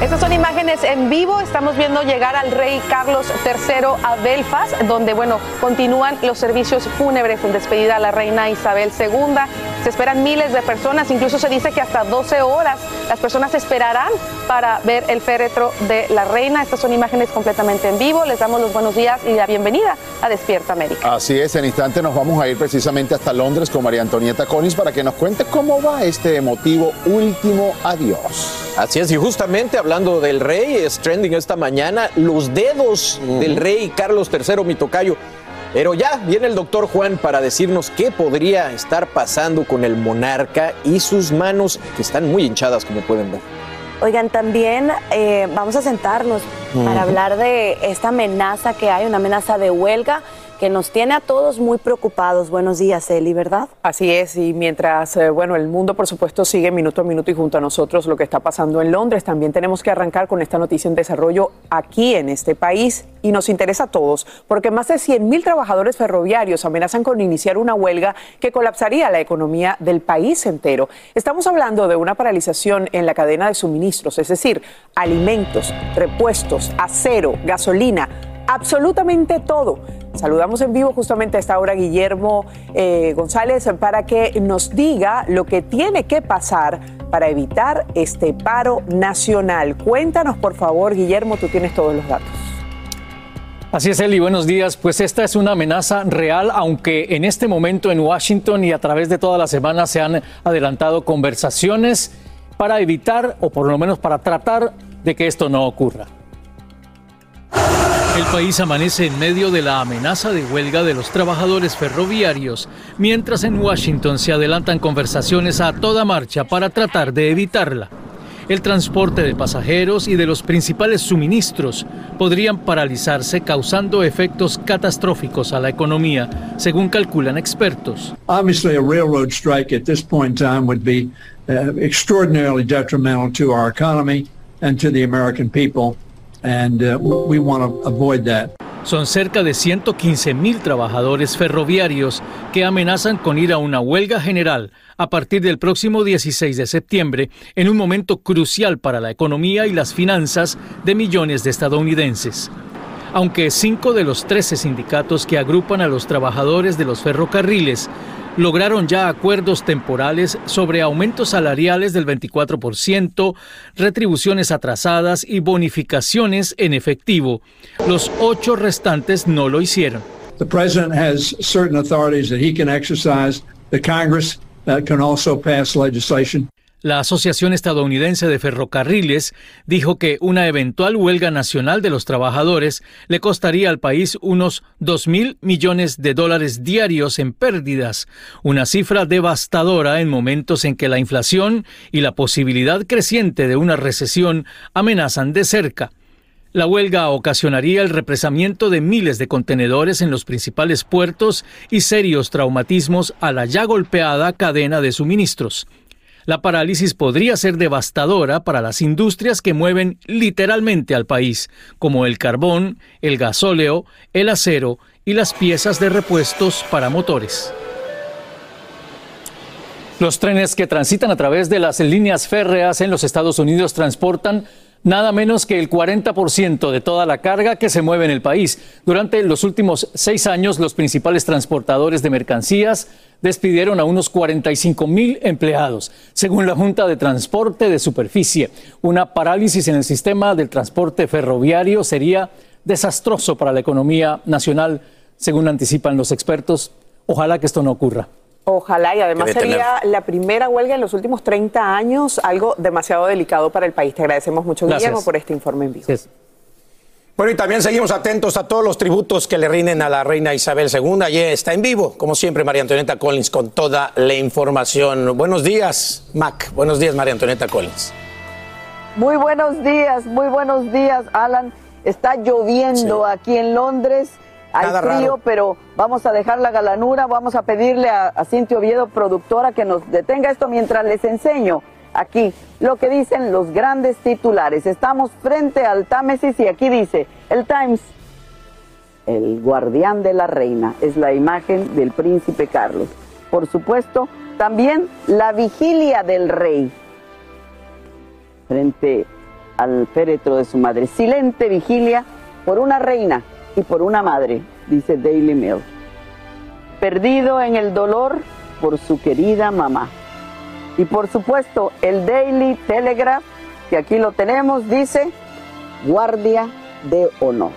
Estas son imágenes en vivo. Estamos viendo llegar al rey Carlos III a Belfast, donde, bueno, continúan los servicios fúnebres en despedida a la reina Isabel II. Se esperan miles de personas, incluso se dice que hasta 12 horas las personas esperarán para ver el féretro de la reina. Estas son imágenes completamente en vivo. Les damos los buenos días y la bienvenida a Despierta América. Así es, en instante nos vamos a ir precisamente hasta Londres con María Antonieta Collins para que nos cuente cómo va este emotivo último adiós. Así es, y justamente hablando del rey, es trending esta mañana, los dedos del rey Carlos III, mi tocayo. Pero ya viene el doctor Juan para decirnos qué podría estar pasando con el monarca y sus manos que están muy hinchadas, como pueden ver. Oigan, también eh, vamos a sentarnos para hablar de esta amenaza que hay, una amenaza de huelga que nos tiene a todos muy preocupados. Buenos días, Eli, ¿verdad? Así es, y mientras, eh, bueno, el mundo por supuesto sigue minuto a minuto y junto a nosotros lo que está pasando en Londres, también tenemos que arrancar con esta noticia en desarrollo aquí en este país y nos interesa a todos, porque más de 100 mil trabajadores ferroviarios amenazan con iniciar una huelga que colapsaría la economía del país entero. Estamos hablando de una paralización en la cadena de suministros, es decir, alimentos, repuestos, acero, gasolina, absolutamente todo. Saludamos en vivo justamente a esta hora Guillermo eh, González para que nos diga lo que tiene que pasar para evitar este paro nacional. Cuéntanos, por favor, Guillermo, tú tienes todos los datos. Así es, Eli, buenos días. Pues esta es una amenaza real, aunque en este momento en Washington y a través de toda la semana se han adelantado conversaciones para evitar, o por lo menos para tratar de que esto no ocurra. El país amanece en medio de la amenaza de huelga de los trabajadores ferroviarios, mientras en Washington se adelantan conversaciones a toda marcha para tratar de evitarla. El transporte de pasajeros y de los principales suministros podrían paralizarse causando efectos catastróficos a la economía, según calculan expertos. Obviously, a railroad strike at this point in time would be uh, extraordinarily detrimental to our economy and to the American people and uh, we want to avoid that. Son cerca de 115 mil trabajadores ferroviarios que amenazan con ir a una huelga general a partir del próximo 16 de septiembre, en un momento crucial para la economía y las finanzas de millones de estadounidenses. Aunque cinco de los 13 sindicatos que agrupan a los trabajadores de los ferrocarriles lograron ya acuerdos temporales sobre aumentos salariales del 24%, retribuciones atrasadas y bonificaciones en efectivo. Los ocho restantes no lo hicieron. The president has certain authorities that he can exercise. The Congress uh, can also pass legislation. La Asociación Estadounidense de Ferrocarriles dijo que una eventual huelga nacional de los trabajadores le costaría al país unos 2 mil millones de dólares diarios en pérdidas, una cifra devastadora en momentos en que la inflación y la posibilidad creciente de una recesión amenazan de cerca. La huelga ocasionaría el represamiento de miles de contenedores en los principales puertos y serios traumatismos a la ya golpeada cadena de suministros. La parálisis podría ser devastadora para las industrias que mueven literalmente al país, como el carbón, el gasóleo, el acero y las piezas de repuestos para motores. Los trenes que transitan a través de las líneas férreas en los Estados Unidos transportan nada menos que el 40% de toda la carga que se mueve en el país. Durante los últimos seis años, los principales transportadores de mercancías despidieron a unos 45 mil empleados, según la Junta de Transporte de Superficie. Una parálisis en el sistema del transporte ferroviario sería desastroso para la economía nacional, según anticipan los expertos. Ojalá que esto no ocurra. Ojalá, y además sería la primera huelga en los últimos 30 años, algo demasiado delicado para el país. Te agradecemos mucho, Guillermo, por este informe en vivo. Bueno, y también seguimos atentos a todos los tributos que le rinden a la reina Isabel II. Allí está en vivo, como siempre, María Antonieta Collins con toda la información. Buenos días, Mac. Buenos días, María Antonieta Collins. Muy buenos días, muy buenos días, Alan. Está lloviendo aquí en Londres. Hay frío, pero vamos a dejar la galanura, vamos a pedirle a, a Cintia Oviedo, productora, que nos detenga esto mientras les enseño aquí lo que dicen los grandes titulares. Estamos frente al Támesis y aquí dice, el Times, el guardián de la reina, es la imagen del príncipe Carlos. Por supuesto, también la vigilia del rey frente al féretro de su madre. Silente vigilia por una reina y por una madre, dice Daily Mail. Perdido en el dolor por su querida mamá. Y por supuesto, el Daily Telegraph, que aquí lo tenemos, dice guardia de honor.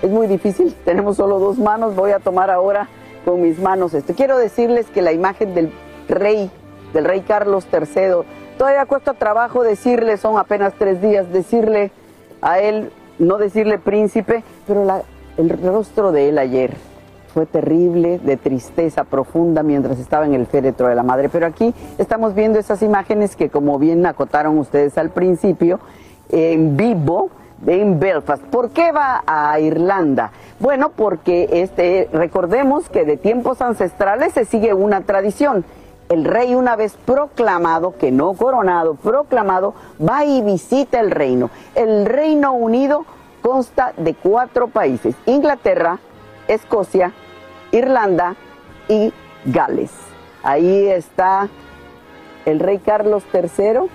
Es muy difícil, tenemos solo dos manos, voy a tomar ahora con mis manos esto. Quiero decirles que la imagen del rey, del rey Carlos III, todavía cuesta trabajo decirle, son apenas tres días, decirle a él no decirle príncipe, pero el rostro de él ayer fue terrible, de tristeza profunda mientras estaba en el féretro de la madre. Pero aquí estamos viendo esas imágenes que, como bien acotaron ustedes al principio, en vivo en Belfast. ¿Por qué va a Irlanda? Bueno, porque este, recordemos que de tiempos ancestrales se sigue una tradición. El rey una vez proclamado, que no coronado, proclamado, va y visita el reino. El Reino Unido consta de cuatro países, Inglaterra, Escocia, Irlanda y Gales. Ahí está el rey Carlos III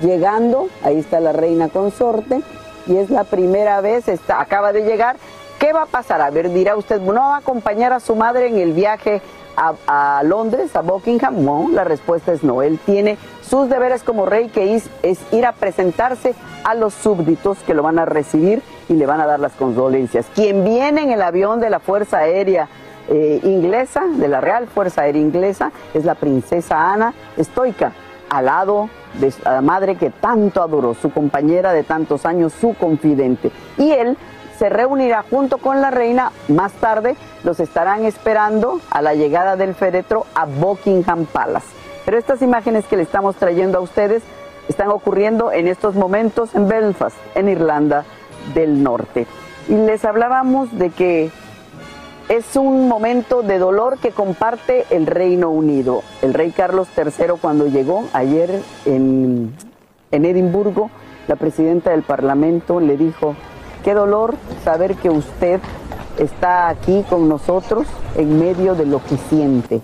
llegando, ahí está la reina consorte y es la primera vez, acaba de llegar. ¿Qué va a pasar? A ver, dirá usted, ¿no va a acompañar a su madre en el viaje a, Londres, a Buckingham? No, la respuesta es no. Él tiene sus deberes como rey, que es, ir a presentarse a los súbditos que lo van a recibir y le van a dar las condolencias. Quien viene en el avión de la Fuerza Aérea eh, inglesa, de la Real Fuerza Aérea Inglesa, es la princesa Ana, estoica, al lado de la madre que tanto adoró, su compañera de tantos años, su confidente. Y él se reunirá junto con la reina más tarde, los estarán esperando a la llegada del féretro a Buckingham Palace. Pero estas imágenes que le estamos trayendo a ustedes están ocurriendo en estos momentos en Belfast, en Irlanda del Norte. Y les hablábamos de que es un momento de dolor que comparte el Reino Unido. El rey Carlos III cuando llegó ayer en, en Edimburgo, la presidenta del Parlamento le dijo, Qué dolor saber que usted está aquí con nosotros en medio de lo que siente.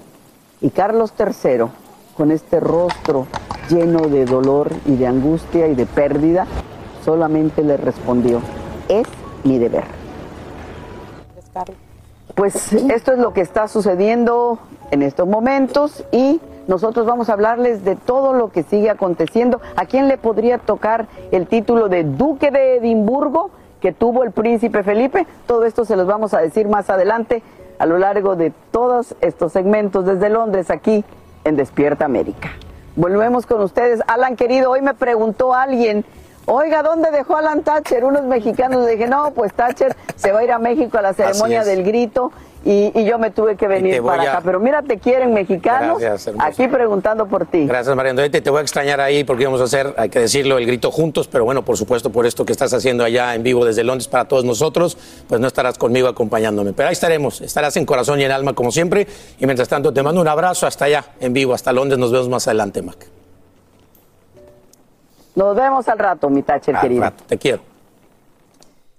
Y Carlos III, con este rostro lleno de dolor y de angustia y de pérdida, solamente le respondió, es mi deber. Pues esto es lo que está sucediendo en estos momentos y nosotros vamos a hablarles de todo lo que sigue aconteciendo. ¿A quién le podría tocar el título de Duque de Edimburgo? Que tuvo el príncipe Felipe. Todo esto se los vamos a decir más adelante a lo largo de todos estos segmentos desde Londres aquí en Despierta América. Volvemos con ustedes. Alan, querido, hoy me preguntó alguien, Oiga, ¿dónde dejó Alan Thatcher? Unos mexicanos. Le dije, no, pues Thatcher se va a ir a México a la ceremonia del grito y, y yo me tuve que venir para a- acá. Pero mira, te quieren mexicanos Gracias, aquí preguntando por ti. Gracias, María Antonieta. Te voy a extrañar ahí porque íbamos a hacer, hay que decirlo, el grito juntos, pero bueno, por supuesto, por esto que estás haciendo allá en vivo desde Londres para todos nosotros, pues no estarás conmigo acompañándome. Pero ahí estaremos, estarás en corazón y en alma como siempre. Y mientras tanto, te mando un abrazo hasta allá, en vivo, hasta Londres. Nos vemos más adelante, Mac. Nos vemos al rato, mi Thatcher Al querido. rato, te quiero.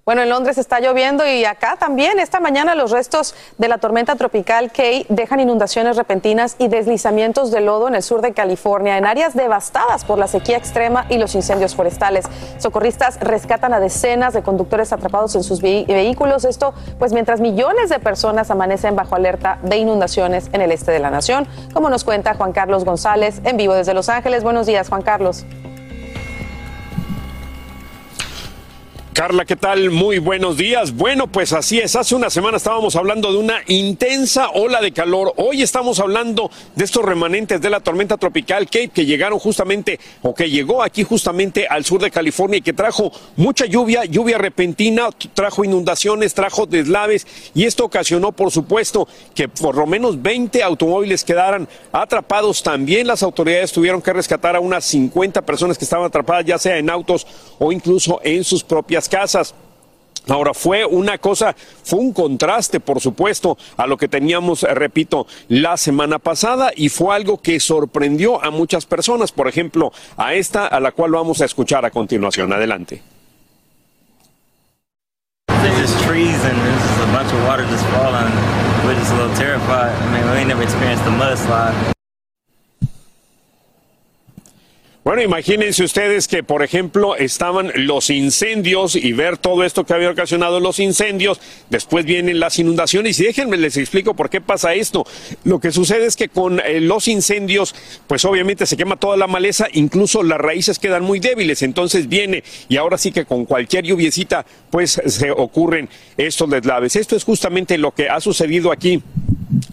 Bueno, en Londres está lloviendo y acá también. Esta mañana los restos de la tormenta tropical Kay dejan inundaciones repentinas y deslizamientos de lodo en el sur de California, en áreas devastadas por la sequía extrema y los incendios forestales. Socorristas rescatan a decenas de conductores atrapados en sus vehículos. Esto, pues, mientras millones de personas amanecen bajo alerta de inundaciones en el este de la nación, como nos cuenta Juan Carlos González en vivo desde Los Ángeles. Buenos días, Juan Carlos. Carla, ¿qué tal? Muy buenos días. Bueno, pues así es. Hace una semana estábamos hablando de una intensa ola de calor. Hoy estamos hablando de estos remanentes de la tormenta tropical Cape que llegaron justamente o que llegó aquí justamente al sur de California y que trajo mucha lluvia, lluvia repentina, trajo inundaciones, trajo deslaves y esto ocasionó, por supuesto, que por lo menos 20 automóviles quedaran atrapados. También las autoridades tuvieron que rescatar a unas 50 personas que estaban atrapadas, ya sea en autos o incluso en sus propias casas. Ahora fue una cosa, fue un contraste, por supuesto, a lo que teníamos, eh, repito, la semana pasada y fue algo que sorprendió a muchas personas, por ejemplo, a esta, a la cual vamos a escuchar a continuación. Adelante. Trees a bunch of water just falling. We're just a little terrified. I mean, we ain't never mudslide. Bueno, imagínense ustedes que, por ejemplo, estaban los incendios y ver todo esto que había ocasionado los incendios, después vienen las inundaciones y déjenme les explico por qué pasa esto. Lo que sucede es que con eh, los incendios, pues obviamente se quema toda la maleza, incluso las raíces quedan muy débiles, entonces viene y ahora sí que con cualquier lluviecita, pues se ocurren estos deslaves. Esto es justamente lo que ha sucedido aquí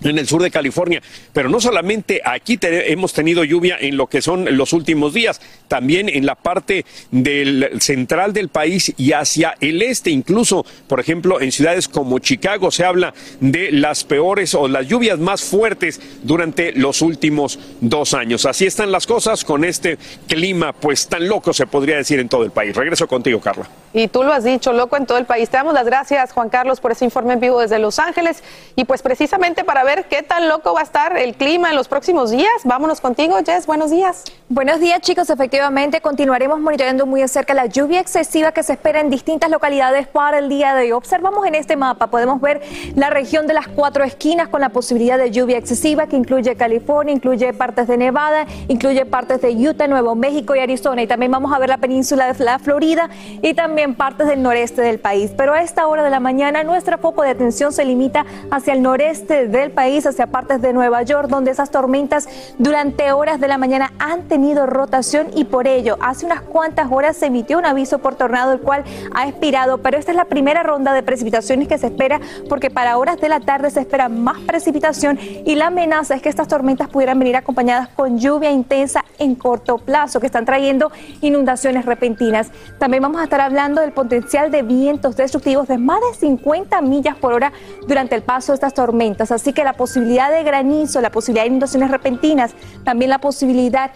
en el sur de California. Pero no solamente aquí hemos tenido lluvia en lo que son los últimos días, también en la parte del central del país y hacia el este, incluso, por ejemplo, en ciudades como Chicago se habla de las peores o las lluvias más fuertes durante los últimos dos años. Así están las cosas con este clima, pues tan loco se podría decir en todo el país. Regreso contigo, Carla. Y tú lo has dicho, loco en todo el país. Te damos las gracias, Juan Carlos, por ese informe en vivo desde Los Ángeles. Y pues precisamente para ver qué tan loco va a estar el clima en los próximos días, vámonos contigo, Jess. Buenos días. Buenos días, chicos. Efectivamente, continuaremos monitoreando muy de cerca la lluvia excesiva que se espera en distintas localidades para el día de hoy. Observamos en este mapa, podemos ver la región de las cuatro esquinas con la posibilidad de lluvia excesiva que incluye California, incluye partes de Nevada, incluye partes de Utah, Nuevo México y Arizona. Y también vamos a ver la península de la Florida y también partes del noreste del país. Pero a esta hora de la mañana, nuestro foco de atención se limita hacia el noreste del país, hacia partes de Nueva York, donde esas tormentas durante horas de la mañana han tenido rotación y por ello hace unas cuantas horas se emitió un aviso por tornado el cual ha expirado, pero esta es la primera ronda de precipitaciones que se espera porque para horas de la tarde se espera más precipitación y la amenaza es que estas tormentas pudieran venir acompañadas con lluvia intensa en corto plazo que están trayendo inundaciones repentinas. También vamos a estar hablando del potencial de vientos destructivos de más de 50 millas por hora durante el paso de estas tormentas, así que la posibilidad de granizo, la posibilidad de inundaciones repentinas, también la posibilidad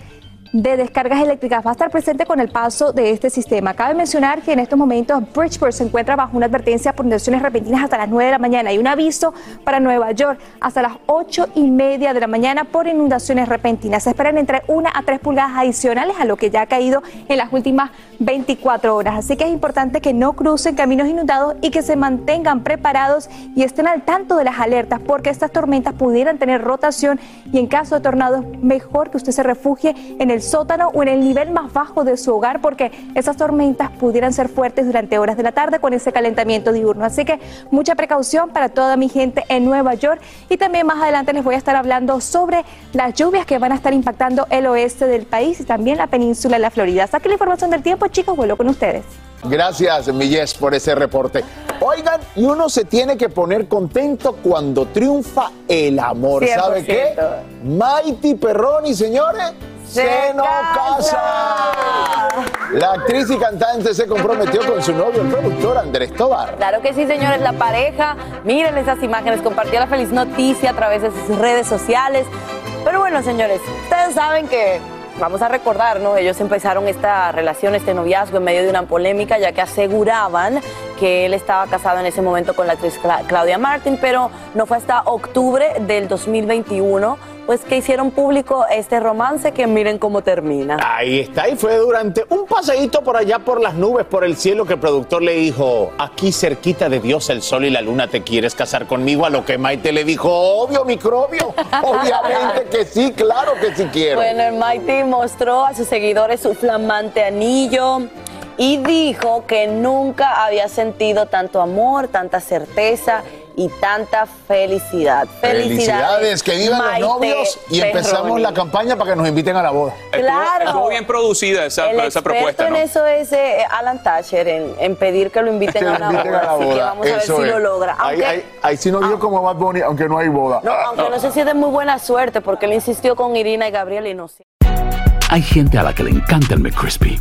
de descargas eléctricas va a estar presente con el paso de este sistema. Cabe mencionar que en estos momentos Bridgeport se encuentra bajo una advertencia por inundaciones repentinas hasta las 9 de la mañana y un aviso para Nueva York hasta las 8 y media de la mañana por inundaciones repentinas. Se esperan entre 1 a 3 pulgadas adicionales a lo que ya ha caído en las últimas 24 horas. Así que es importante que no crucen caminos inundados y que se mantengan preparados y estén al tanto de las alertas porque estas tormentas pudieran tener rotación y en caso de tornados mejor que usted se refugie en el sótano o en el nivel más bajo de su hogar porque esas tormentas pudieran ser fuertes durante horas de la tarde con ese calentamiento diurno. Así que mucha precaución para toda mi gente en Nueva York y también más adelante les voy a estar hablando sobre las lluvias que van a estar impactando el oeste del país y también la península de la Florida. Saque la información del tiempo, chicos, vuelo con ustedes. Gracias, Millés, por ese reporte. Oigan, y uno se tiene que poner contento cuando triunfa el amor. ¿Sabe qué? 100%. Mighty Perroni, señores, se, casa. casa. La actriz y cantante se comprometió con su novio, el productor Andrés Tobar. Claro que sí, señores, la pareja, miren esas imágenes, compartió la feliz noticia a través de sus redes sociales. Pero bueno, señores, ustedes saben que vamos a recordar, ¿no? Ellos empezaron esta relación, este noviazgo en medio de una polémica, ya que aseguraban que él estaba casado en ese momento con la actriz Claudia Martin, pero no fue hasta octubre del 2021 pues que hicieron público este romance que miren cómo termina. Ahí está, y fue durante un paseíto por allá por las nubes, por el cielo, que el productor le dijo, aquí cerquita de Dios el sol y la luna, ¿te quieres casar conmigo? A lo que Maite le dijo, obvio, microbio, obviamente que sí, claro que sí quiero. Bueno, el Maite mostró a sus seguidores su flamante anillo y dijo que nunca había sentido tanto amor, tanta certeza y tanta felicidad. Felicidades, que vivan los novios y empezamos la campaña para que nos inviten a la boda. Claro. Estuvo bien producida esa, El esa propuesta, ¿no? en eso es eh, Alan Thatcher, en, en pedir que lo inviten a una inviten boda. a la Así que vamos a ver si lo logra. Ahí, Aunque, sí no dio como Bad Bunny, aunque no hay boda. no, aunque no sé si es de muy buena suerte, porque él insistió con Irina y Gabriel y no sé. Hay gente a la que le encanta el McCrispy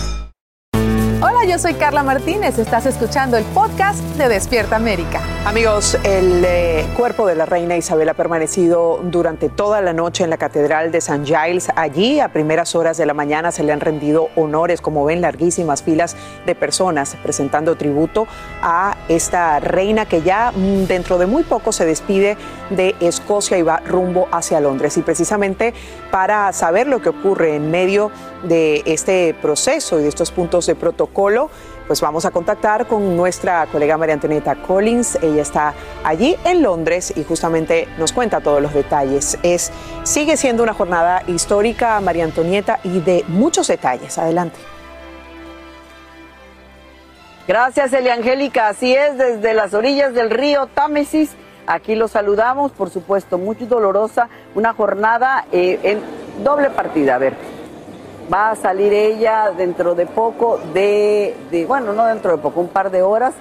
Yo soy Carla Martínez. Estás escuchando el podcast de Despierta América. Amigos, el eh, cuerpo de la reina Isabel ha permanecido durante toda la noche en la Catedral de St. Giles. Allí, a primeras horas de la mañana, se le han rendido honores, como ven, larguísimas filas de personas presentando tributo a esta reina que ya mm, dentro de muy poco se despide de Escocia y va rumbo hacia Londres. Y precisamente para saber lo que ocurre en medio de este proceso y de estos puntos de protocolo, pues vamos a contactar con nuestra colega María Antonieta Collins. Ella está allí en Londres y justamente nos cuenta todos los detalles. Es, sigue siendo una jornada histórica, María Antonieta, y de muchos detalles. Adelante. Gracias, Eliangélica. Así es, desde las orillas del río Támesis. Aquí los saludamos, por supuesto, muy dolorosa. Una jornada eh, en doble partida. A ver, va a salir ella dentro de poco de, bueno, no dentro de poco, un par de horas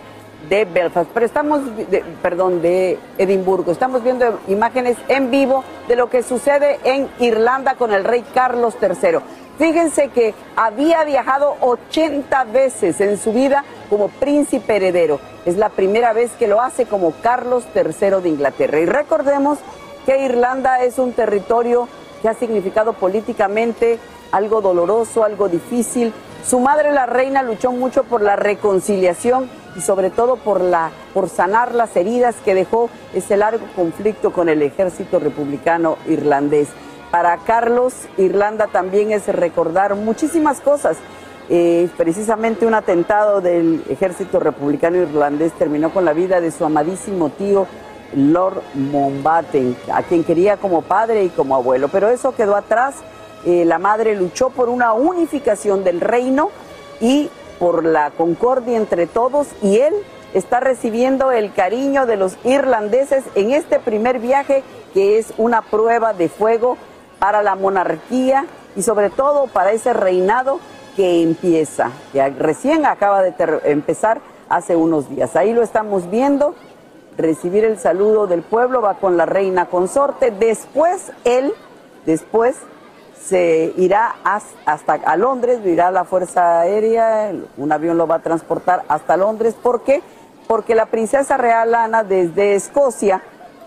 de Belfast. Pero estamos, de- perdón, de Edimburgo. Estamos viendo imágenes en vivo de lo que sucede en Irlanda con el rey Carlos III. Fíjense que había viajado 80 veces en su vida como príncipe heredero. Es la primera vez que lo hace como Carlos III de Inglaterra. Y recordemos que Irlanda es un territorio que ha significado políticamente algo doloroso, algo difícil. Su madre, la reina, luchó mucho por la reconciliación y sobre todo por, la, por sanar las heridas que dejó ese largo conflicto con el ejército republicano irlandés. Para Carlos, Irlanda también es recordar muchísimas cosas. Eh, precisamente un atentado del ejército republicano irlandés terminó con la vida de su amadísimo tío Lord Mountbatten, a quien quería como padre y como abuelo. Pero eso quedó atrás. Eh, la madre luchó por una unificación del reino y por la concordia entre todos y él está recibiendo el cariño de los irlandeses en este primer viaje que es una prueba de fuego para la monarquía y sobre todo para ese reinado que empieza, que recién acaba de empezar hace unos días. Ahí lo estamos viendo, recibir el saludo del pueblo, va con la reina consorte, después él, después se irá hasta a Londres, irá la Fuerza Aérea, un avión lo va a transportar hasta Londres. ¿Por qué? Porque la princesa real Ana desde Escocia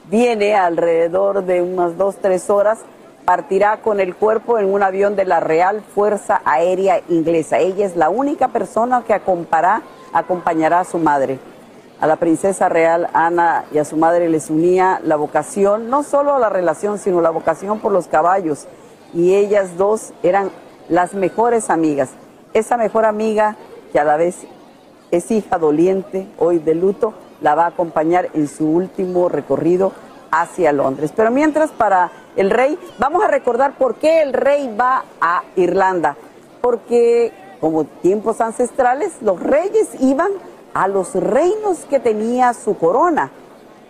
viene alrededor de unas dos, tres horas, partirá con el cuerpo en un avión de la Real Fuerza Aérea Inglesa. Ella es la única persona que acompañará a su madre. A la princesa real Ana y a su madre les unía la vocación, no solo la relación, sino la vocación por los caballos. Y ellas dos eran las mejores amigas. Esa mejor amiga, que a la vez es hija doliente, hoy de luto, la va a acompañar en su último recorrido hacia Londres. Pero mientras para el rey, vamos a recordar por qué el rey va a Irlanda. Porque como tiempos ancestrales, los reyes iban a los reinos que tenía su corona.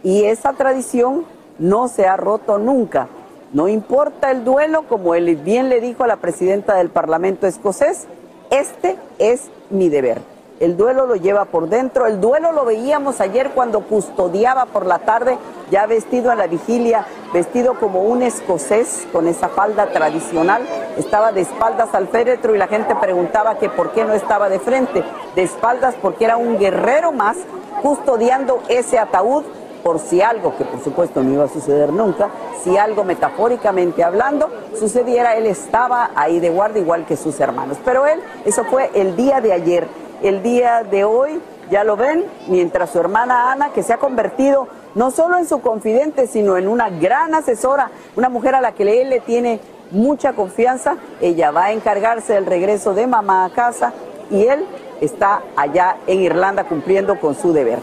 Y esa tradición no se ha roto nunca. No importa el duelo, como él bien le dijo a la presidenta del Parlamento escocés, este es mi deber. El duelo lo lleva por dentro. El duelo lo veíamos ayer cuando custodiaba por la tarde, ya vestido a la vigilia, vestido como un escocés con esa falda tradicional. Estaba de espaldas al féretro y la gente preguntaba que por qué no estaba de frente. De espaldas porque era un guerrero más custodiando ese ataúd por si algo, que por supuesto no iba a suceder nunca, si algo metafóricamente hablando sucediera, él estaba ahí de guardia igual que sus hermanos. Pero él, eso fue el día de ayer el día de hoy, ya lo ven, mientras su hermana Ana, que se ha convertido no solo en su confidente, sino en una gran asesora, una mujer a la que él le tiene mucha confianza, ella va a encargarse del regreso de mamá a casa y él está allá en Irlanda cumpliendo con su deber.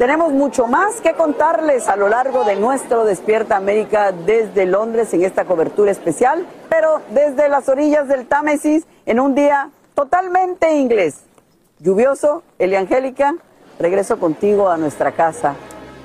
Tenemos mucho más que contarles a lo largo de nuestro Despierta América desde Londres en esta cobertura especial, pero desde las orillas del Támesis en un día totalmente inglés lluvioso. Eliangélica, regreso contigo a nuestra casa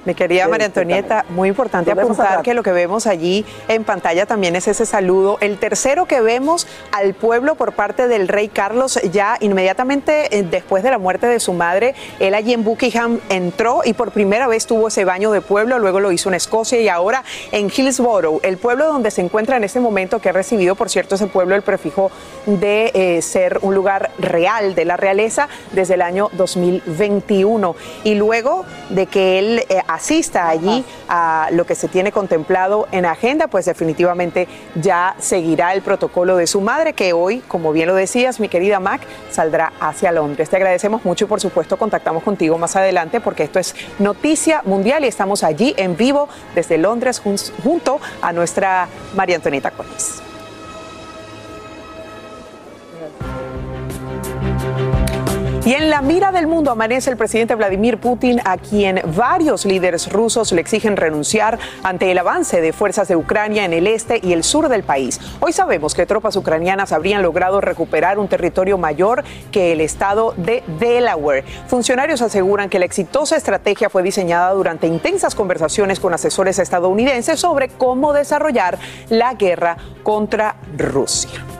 mi querida María Antonieta, muy importante apuntar que lo que vemos allí en pantalla también es ese saludo. El tercero que vemos al pueblo por parte del rey Carlos, ya inmediatamente eh, después de la muerte de su madre, él allí en Buckingham entró y por primera vez tuvo ese baño de pueblo, luego lo hizo en Escocia y ahora en Hillsborough, el pueblo donde se encuentra en este momento, que ha recibido, por cierto, ese pueblo el prefijo de eh, ser un lugar real de la realeza desde el año 2021. Y luego de que él eh, asista allí a lo que se tiene contemplado en agenda, pues definitivamente ya seguirá el protocolo de su madre, que hoy, como bien lo decías, mi querida Mac, saldrá hacia Londres. Te agradecemos mucho y por supuesto contactamos contigo más adelante porque esto es noticia mundial y estamos allí en vivo desde Londres junto a nuestra María Antonieta Collins. Y en la mira del mundo amanece el presidente Vladimir Putin, a quien varios líderes rusos le exigen renunciar ante el avance de fuerzas de Ucrania en el este y el sur del país. Hoy sabemos que tropas ucranianas habrían logrado recuperar un territorio mayor que el estado de Delaware. Funcionarios aseguran que la exitosa estrategia fue diseñada durante intensas conversaciones con asesores estadounidenses sobre cómo desarrollar la guerra contra Rusia.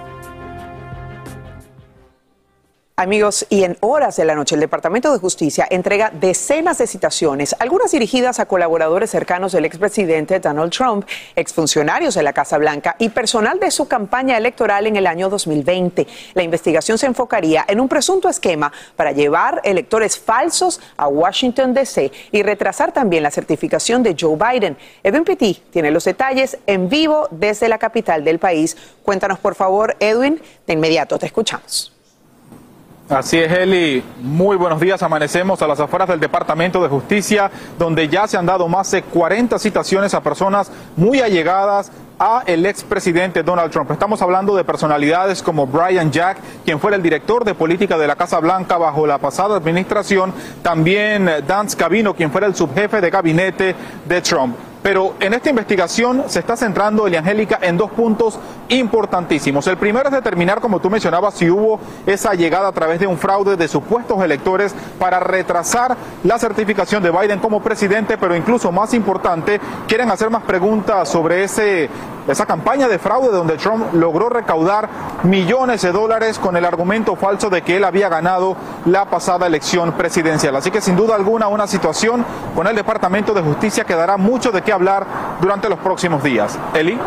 Amigos, y en horas de la noche el Departamento de Justicia entrega decenas de citaciones, algunas dirigidas a colaboradores cercanos del expresidente Donald Trump, exfuncionarios de la Casa Blanca y personal de su campaña electoral en el año 2020. La investigación se enfocaría en un presunto esquema para llevar electores falsos a Washington, D.C. y retrasar también la certificación de Joe Biden. Edwin Pitti tiene los detalles en vivo desde la capital del país. Cuéntanos, por favor, Edwin, de inmediato te escuchamos. Así es, Eli. Muy buenos días. Amanecemos a las afueras del Departamento de Justicia, donde ya se han dado más de 40 citaciones a personas muy allegadas a el expresidente Donald Trump. Estamos hablando de personalidades como Brian Jack, quien fuera el director de política de la Casa Blanca bajo la pasada administración, también Dan Scavino, quien fuera el subjefe de gabinete de Trump. Pero en esta investigación se está centrando, Eliangélica, en dos puntos importantísimos. El primero es determinar, como tú mencionabas, si hubo esa llegada a través de un fraude de supuestos electores para retrasar la certificación de Biden como presidente, pero incluso más importante, quieren hacer más preguntas sobre ese esa campaña de fraude donde Trump logró recaudar millones de dólares con el argumento falso de que él había ganado la pasada elección presidencial. Así que sin duda alguna una situación con el Departamento de Justicia que dará mucho de qué hablar durante los próximos días. Eli.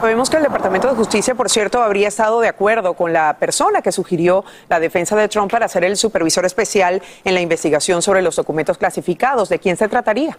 Sabemos que el Departamento de Justicia, por cierto, habría estado de acuerdo con la persona que sugirió la defensa de Trump para ser el supervisor especial en la investigación sobre los documentos clasificados. ¿De quién se trataría?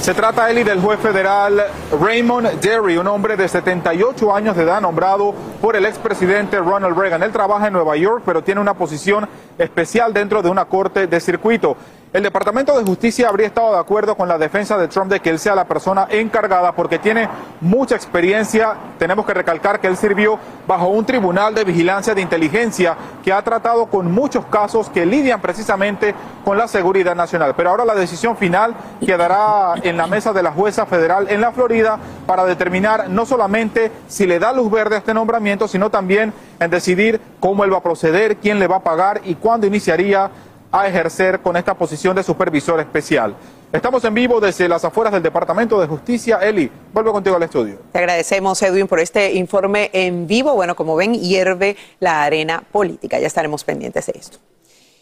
Se trata, Eli, del juez federal Raymond Derry, un hombre de 78 años de edad nombrado por el expresidente Ronald Reagan. Él trabaja en Nueva York, pero tiene una posición especial dentro de una corte de circuito. El Departamento de Justicia habría estado de acuerdo con la defensa de Trump de que él sea la persona encargada porque tiene mucha experiencia. Tenemos que recalcar que él sirvió bajo un tribunal de vigilancia de inteligencia que ha tratado con muchos casos que lidian precisamente con la seguridad nacional. Pero ahora la decisión final quedará en la mesa de la jueza federal en la Florida para determinar no solamente si le da luz verde a este nombramiento, sino también en decidir cómo él va a proceder, quién le va a pagar y cuándo iniciaría a ejercer con esta posición de supervisor especial. Estamos en vivo desde las afueras del Departamento de Justicia. Eli, vuelvo contigo al estudio. Te agradecemos, Edwin, por este informe en vivo. Bueno, como ven, hierve la arena política. Ya estaremos pendientes de esto.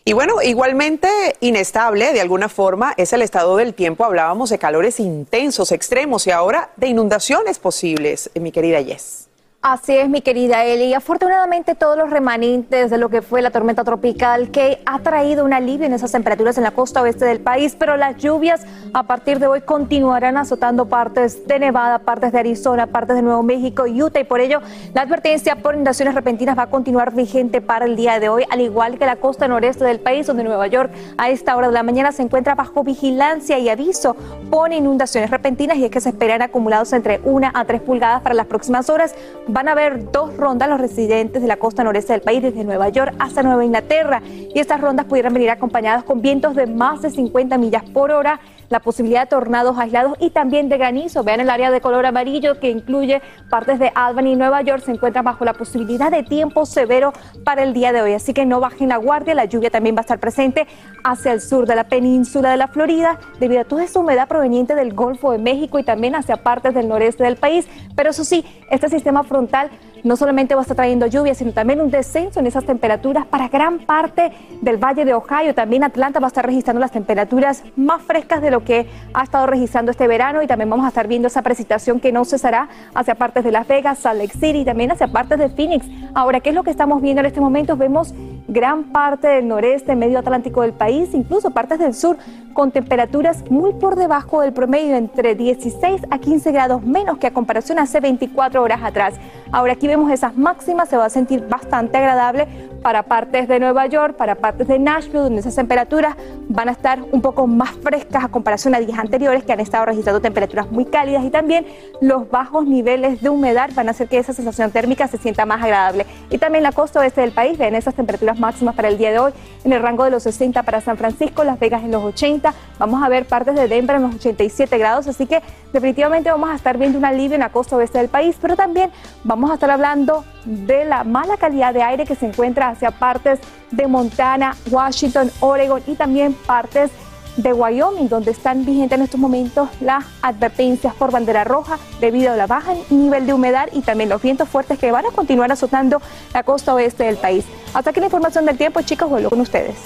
Y bueno, igualmente inestable de alguna forma es el estado del tiempo. Hablábamos de calores intensos, extremos y ahora de inundaciones posibles, mi querida Jess. Así es, mi querida Eli. Afortunadamente, todos los remanentes de lo que fue la tormenta tropical que ha traído un alivio en esas temperaturas en la costa oeste del país, pero las lluvias a partir de hoy continuarán azotando partes de Nevada, partes de Arizona, partes de Nuevo México, Utah, y por ello la advertencia por inundaciones repentinas va a continuar vigente para el día de hoy, al igual que la costa noreste del país, donde Nueva York a esta hora de la mañana se encuentra bajo vigilancia y aviso por inundaciones repentinas, y es que se esperan acumulados entre 1 a 3 pulgadas para las próximas horas van a haber dos rondas los residentes de la costa noreste del país, desde Nueva York hasta Nueva Inglaterra. Y estas rondas pudieran venir acompañadas con vientos de más de 50 millas por hora la posibilidad de tornados aislados y también de granizo. Vean el área de color amarillo que incluye partes de Albany y Nueva York se encuentra bajo la posibilidad de tiempo severo para el día de hoy. Así que no bajen la guardia. La lluvia también va a estar presente hacia el sur de la península de la Florida debido a toda esa humedad proveniente del Golfo de México y también hacia partes del noreste del país. Pero eso sí, este sistema frontal no solamente va a estar trayendo lluvia, sino también un descenso en esas temperaturas para gran parte del Valle de Ohio. También Atlanta va a estar registrando las temperaturas más frescas de lo que ha estado registrando este verano y también vamos a estar viendo esa precipitación que no cesará hacia partes de Las Vegas, Salt Lake City y también hacia partes de Phoenix. Ahora, ¿qué es lo que estamos viendo en este momento? Vemos gran parte del noreste, medio atlántico del país, incluso partes del sur, con temperaturas muy por debajo del promedio, entre 16 a 15 grados menos que a comparación hace 24 horas atrás. Ahora aquí vemos esas máximas, se va a sentir bastante agradable para partes de Nueva York, para partes de Nashville, donde esas temperaturas van a estar un poco más frescas a comparación a días anteriores que han estado registrando temperaturas muy cálidas y también los bajos niveles de humedad van a hacer que esa sensación térmica se sienta más agradable. Y también la costa oeste del país, ven esas temperaturas máximas para el día de hoy en el rango de los 60 para San Francisco, Las Vegas en los 80, vamos a ver partes de Denver en los 87 grados, así que definitivamente vamos a estar viendo un alivio en la costa oeste del país, pero también vamos a estar hablando de la mala calidad de aire que se encuentra hacia partes de Montana, Washington, Oregon y también partes de Wyoming, donde están vigentes en estos momentos las advertencias por bandera roja debido a la baja nivel de humedad y también los vientos fuertes que van a continuar azotando la costa oeste del país. Hasta aquí la información del tiempo, chicos, vuelvo con ustedes.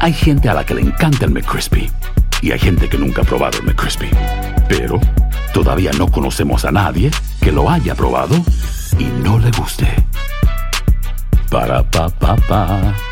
Hay gente a la que le encanta el McCrispy y hay gente que nunca ha probado el McCrispy. Pero todavía no conocemos a nadie que lo haya probado y no le guste. Para pa pa pa.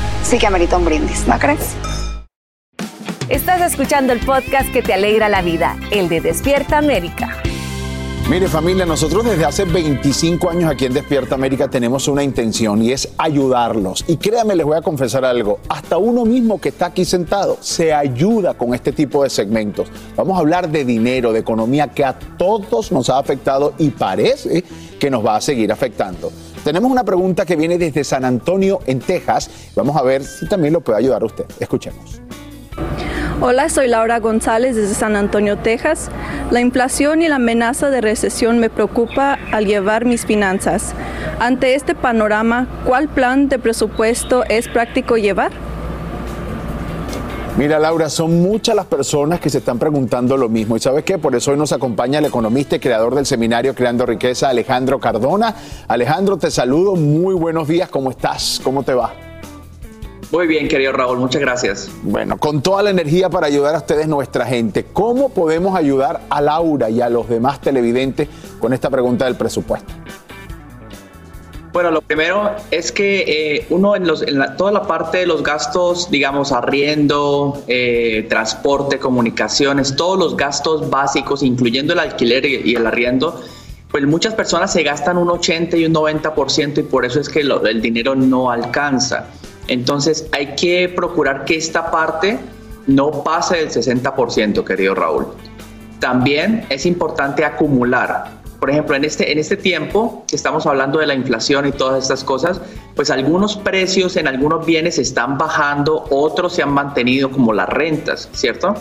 sí que amerita un brindis, ¿no crees? Estás escuchando el podcast que te alegra la vida, el de Despierta América. Mire familia, nosotros desde hace 25 años aquí en Despierta América tenemos una intención y es ayudarlos. Y créanme, les voy a confesar algo, hasta uno mismo que está aquí sentado se ayuda con este tipo de segmentos. Vamos a hablar de dinero, de economía que a todos nos ha afectado y parece que nos va a seguir afectando. Tenemos una pregunta que viene desde San Antonio, en Texas. Vamos a ver si también lo puede ayudar a usted. Escuchemos. Hola, soy Laura González desde San Antonio, Texas. La inflación y la amenaza de recesión me preocupa al llevar mis finanzas. Ante este panorama, ¿cuál plan de presupuesto es práctico llevar? Mira, Laura, son muchas las personas que se están preguntando lo mismo. ¿Y sabes qué? Por eso hoy nos acompaña el economista y creador del seminario Creando Riqueza, Alejandro Cardona. Alejandro, te saludo. Muy buenos días. ¿Cómo estás? ¿Cómo te va? Muy bien, querido Raúl, muchas gracias. Bueno, con toda la energía para ayudar a ustedes, nuestra gente, ¿cómo podemos ayudar a Laura y a los demás televidentes con esta pregunta del presupuesto? Bueno, lo primero es que eh, uno en, los, en toda la parte de los gastos, digamos, arriendo, eh, transporte, comunicaciones, todos los gastos básicos, incluyendo el alquiler y, el arriendo, pues muchas personas se gastan un 80 y un 90% y por eso es que el dinero no alcanza. Entonces hay que procurar que esta parte no pase del 60%, querido Raúl. También es importante acumular. Por ejemplo, en este, en este tiempo que estamos hablando de la inflación y todas estas cosas, pues algunos precios en algunos bienes están bajando, otros se han mantenido como las rentas, ¿cierto?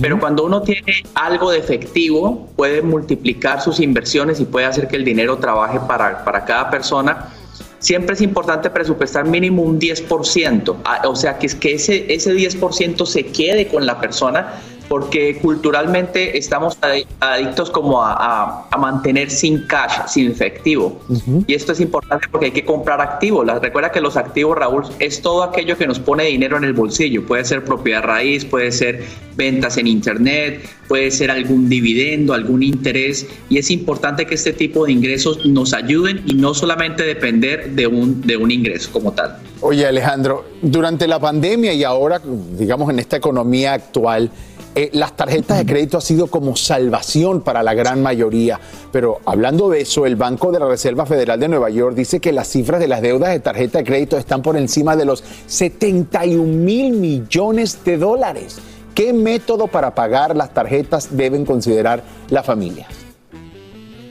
Pero cuando uno tiene algo de efectivo, puede multiplicar sus inversiones y puede hacer que el dinero trabaje para, para cada persona siempre es importante presupuestar mínimo un 10%, ah, o sea, que, que ese, ese 10% se quede con la persona porque culturalmente estamos adictos como a, mantener sin cash, sin efectivo. Y esto es importante porque hay que comprar activos. Recuerda que los activos, Raúl, es todo aquello que nos pone dinero en el bolsillo. Puede ser propiedad raíz, puede ser ventas en Internet, puede ser algún dividendo, algún interés. Y es importante que este tipo de ingresos nos ayuden y no solamente depender de un, de un ingreso como tal. Oye Alejandro, durante la pandemia y ahora, digamos, en esta economía actual, eh, las tarjetas de crédito ha sido como salvación para la gran mayoría. Pero hablando de eso, el Banco de la Reserva Federal de Nueva York dice que las cifras de las deudas de tarjeta de crédito están por encima de los 71 mil millones de dólares. ¿Qué método para pagar las tarjetas deben considerar las familias?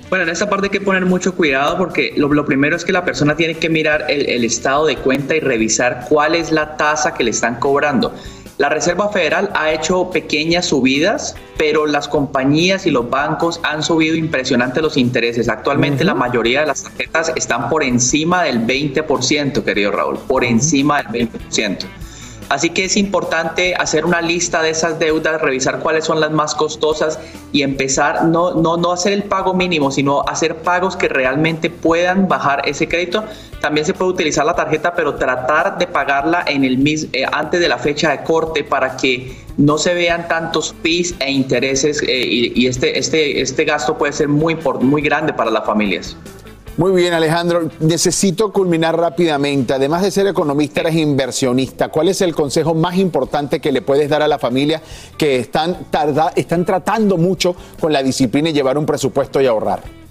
Bueno, en esta parte hay que poner mucho cuidado porque lo, primero es que la persona tiene que mirar el, estado de cuenta y revisar cuál es la tasa que le están cobrando. La Reserva Federal ha hecho pequeñas subidas, pero las compañías y los bancos han subido impresionante los intereses. Actualmente la mayoría de las tarjetas están por encima del 20%, querido Raúl, por encima del 20%. Así que es importante hacer una lista de esas deudas, revisar cuáles son las más costosas y empezar, no, no, no hacer el pago mínimo, sino hacer pagos que realmente puedan bajar ese crédito. También se puede utilizar la tarjeta, pero tratar de pagarla en el mis, eh, antes de la fecha de corte para que no se vean tantos fees e intereses eh, y, este, este, este gasto puede ser muy, muy grande para las familias. Muy bien, Alejandro. Necesito culminar rápidamente. Además de ser economista, eres inversionista. ¿Cuál es el consejo más importante que le puedes dar a la familia que están, están tratando mucho con la disciplina y llevar un presupuesto y ahorrar?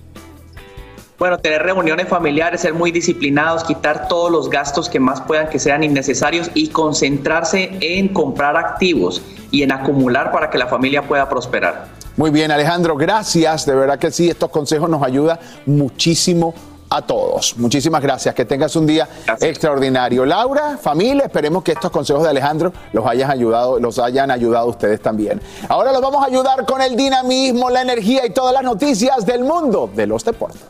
Bueno, tener reuniones familiares, ser muy disciplinados, quitar todos los gastos que más puedan que sean innecesarios y concentrarse en comprar activos y en acumular para que la familia pueda prosperar. Muy bien, Alejandro, gracias. De verdad que sí, estos consejos nos ayudan muchísimo a todos. Muchísimas gracias. Que tengas un día extraordinario. Laura, familia, esperemos que estos consejos de Alejandro los hayan ayudado, los hayan ayudado a ustedes también. Ahora los vamos a ayudar con el dinamismo, la energía y todas las noticias del mundo de los deportes.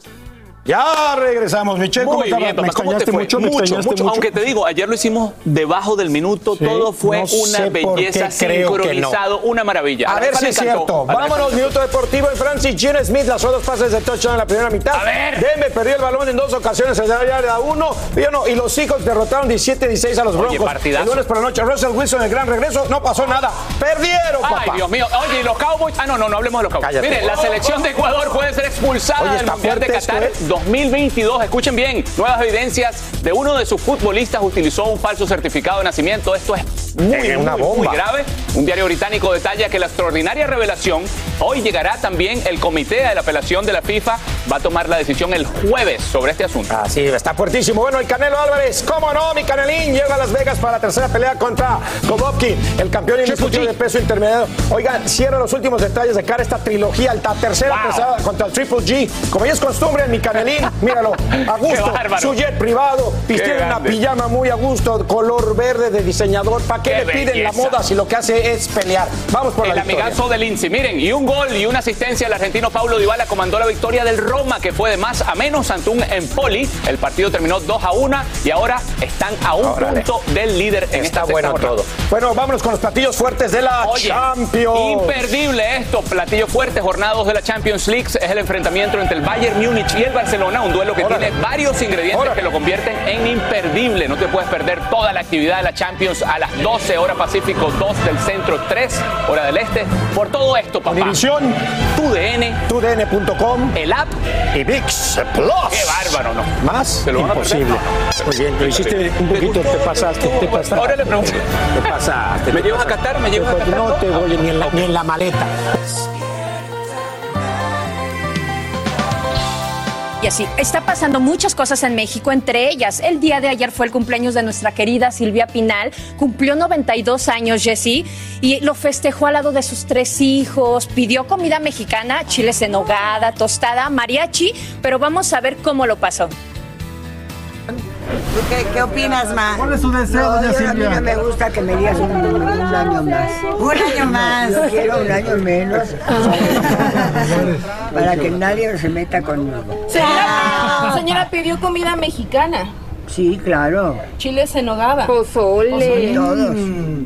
Ya regresamos, Michelle. Muy bien, ¿cómo te fue? Mucho, mucho, mucho, Aunque te digo, ayer lo hicimos debajo del minuto, todo fue una belleza, sincronizado, una maravilla. A, ver si es cierto. Vámonos, minuto deportivo. El Francis Gene Smith las dos pases de touchdown en la primera mitad. A ver. Deme perdió el balón en dos ocasiones en la área uno. Y, los hijos derrotaron 17-16 a los Broncos. Oye. El lunes por la noche, Russell Wilson, el gran regreso, no pasó nada. Perdieron, papá. Ay, Dios mío. Oye, y los Cowboys. Ah, no, no, no hablemos de los Cowboys. Miren, la selección de Ecuador puede ser expulsada del Mundial de Qatar. 2022. Escuchen bien, nuevas evidencias de uno de sus futbolistas utilizó un falso certificado de nacimiento. Esto es muy, una bomba. muy grave. Un diario británico detalla que la extraordinaria revelación hoy llegará también el comité de la apelación de la FIFA va a tomar la decisión el jueves sobre este asunto. Así, está fuertísimo. Bueno, el Canelo Álvarez, ¿cómo no? Mi Canelín llega a Las Vegas para la tercera pelea contra Golovkin, el campeón indiscutible de peso intermedio. Oigan, cierra los últimos detalles de cara a esta trilogía, la tercera pesada contra el Triple G. Como ya es costumbre en mi Canelín, míralo, a gusto, su jet privado, tiene una pijama muy a gusto, color verde de diseñador. ¿Para qué, le piden la moda si lo que hace es pelear? Vamos por el la El amigazo de Lindsay. Miren, y un gol y una asistencia. El argentino Paulo Dybala comandó la victoria del Roma, que fue de más a menos ante un Empoli. El partido terminó 2 a 1 y ahora están a un punto del líder en Está esta bueno todo. Bueno, vámonos con los platillos fuertes de la Champions. Imperdible esto. Platillo fuerte, jornadas de la Champions League. Es el enfrentamiento entre el Bayern Múnich y el Barcelona. Un duelo que tiene varios ingredientes que lo convierten en imperdible. No te puedes perder toda la actividad de la Champions a las 12 horas Pacífico, 2 del centro, 3 hora del este. Por todo esto, papá. División, TUDN, TUDN.com, el app y VIX Plus. Qué bárbaro, ¿no? Más imposible. Muy bien, lo hiciste un poquito, te pasaste, te pasaste. Ahora le pregunto. Te pasaste. ¿Me llevas a Qatar? ¿Me llevas a Qatar? No te voy ni en la, ni en la maleta. Y así, está pasando muchas cosas en México, entre ellas, el día de ayer fue el cumpleaños de nuestra querida Silvia Pinal, cumplió 92 años, Jessie, y lo festejó al lado de sus tres hijos, pidió comida mexicana, chiles en nogada, tostada, mariachi, pero vamos a ver cómo lo pasó. ¿Qué, ¿Qué, opinas, Ma? ¿Cuál es su deseo, doña Silvia? A mí no me gusta que me digas un, un año más. Un año más. Yo quiero un año menos. para que nadie se meta conmigo. Señora, señora pidió comida mexicana. Sí, claro. Chiles en nogada. Pozole. Todos.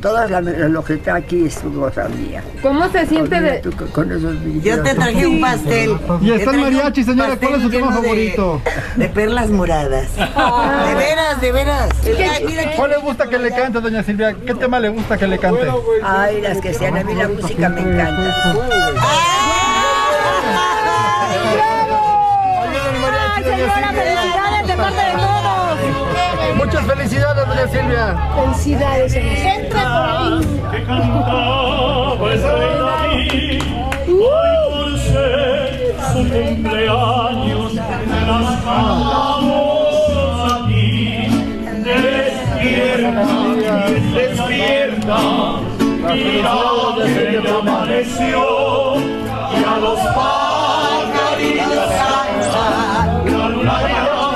Todas las, lo que está aquí es tu cosa mía. ¿Cómo se siente de...? Tú, con esos videos. Yo te traje un pastel. Y está el mariachi, señora. ¿Cuál es su tema favorito? De, de perlas moradas. De veras, de veras. Ay, mira, ¿Cuál le gusta que le cante, doña Silvia? ¿Qué tema le gusta que le cante? Ay, las que sean. A mí la música me encanta. señora, felicidades de parte de todos. Muchas felicidades, doña Silvia. Felicidades. Que su cumpleaños, las cantamos a ti. Despierta, despierta, mira que ya amaneció, y a los pajaritos cantan, la luna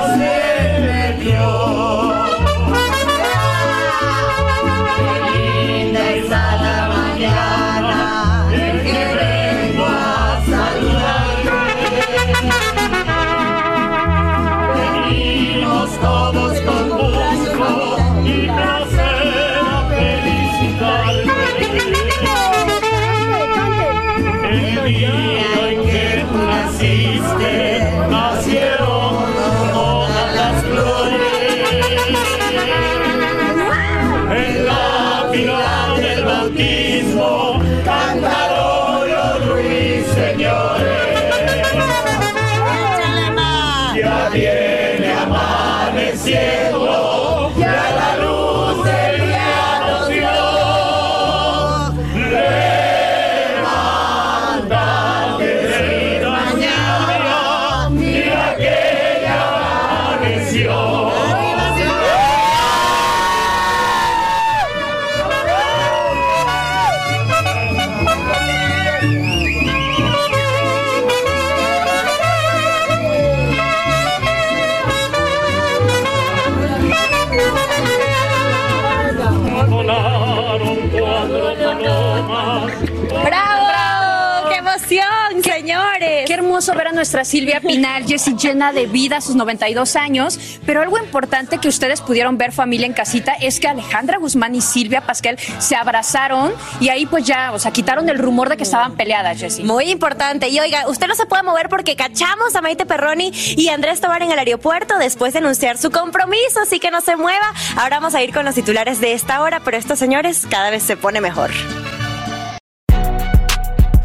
señores! Qué hermoso ver a nuestra Silvia Pinal, Jessie llena de vida a sus 92 años. Pero algo importante que ustedes pudieron ver, familia en casita, es que Alejandra Guzmán y Silvia Pasquel se abrazaron y ahí pues ya, o sea, quitaron el rumor de que estaban peleadas, Jessie. Muy importante. Y oiga, usted no se puede mover porque cachamos a Maite Perroni y Andrés Tobar en el aeropuerto después de anunciar su compromiso, así que no se mueva. Ahora vamos a ir con los titulares de esta hora, pero estos señores cada vez se pone mejor.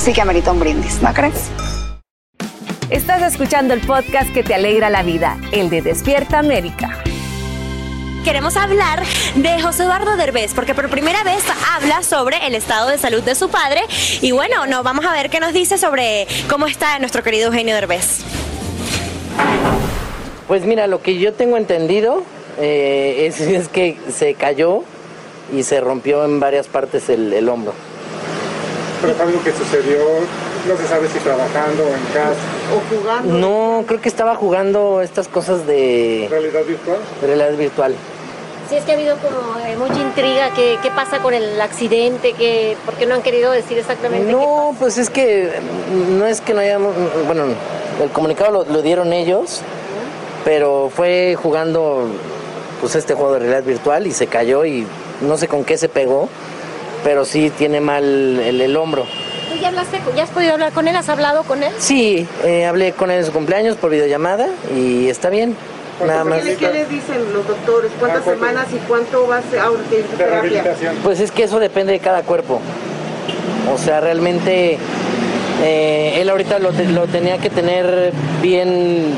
sí que amerita un brindis, ¿no crees? Estás escuchando el podcast que te alegra la vida, el de Despierta América. Queremos hablar de José Eduardo Derbez, porque por primera vez habla sobre el estado de salud de su padre. Y bueno, nos vamos a ver qué nos dice sobre cómo está nuestro querido Eugenio Derbez. Pues mira, lo que yo tengo entendido eh, es, es que se cayó y se rompió en varias partes el, el hombro. Pero es algo que sucedió, no se sabe si trabajando o en casa. O jugando. No, creo que estaba jugando estas cosas de ¿Realidad virtual? de realidad virtual. Sí, es que ha habido como eh, mucha intriga. ¿Qué, qué pasa con el accidente? ¿Qué, ¿Por qué no han querido decir exactamente No, pues es que mm, no es que no hayamos, mm, bueno, el comunicado lo, lo dieron ellos, pero fue jugando pues este juego de realidad virtual y se cayó y no sé con qué se pegó, pero sí tiene mal el, el hombro. ya, hablaste, ¿Ya has podido hablar con él? ¿Has hablado con él? Sí, eh, hablé con él en su cumpleaños por videollamada y está bien. Nada más. ¿Qué, qué le dicen los doctores? ¿Cuántas semanas y cuánto va a ser ahora de terapia? Pues es que eso depende de cada cuerpo. O sea, realmente eh, él ahorita lo, te- lo tenía que tener bien,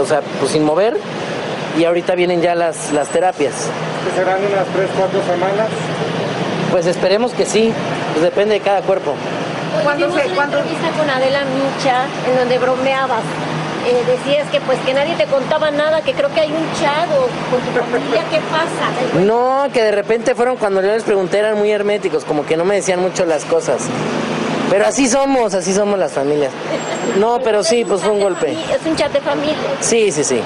o sea, pues sin mover. Y ahorita vienen ya las, las terapias. Que serán unas 3, 4 semanas. Pues esperemos que sí, pues depende de cada cuerpo. ¿Cuándo se, una entrevista con Adela Micha en donde bromeabas. Eh, decías que pues que nadie te contaba nada, que creo que hay un chat o con tu familia, ¿qué pasa? No, que de repente fueron cuando yo les pregunté, eran muy herméticos, como que no me decían mucho las cosas. Pero así somos, así somos las familias. No, pero sí, pues fue un golpe. Es un chat de familia. Sí, sí, sí.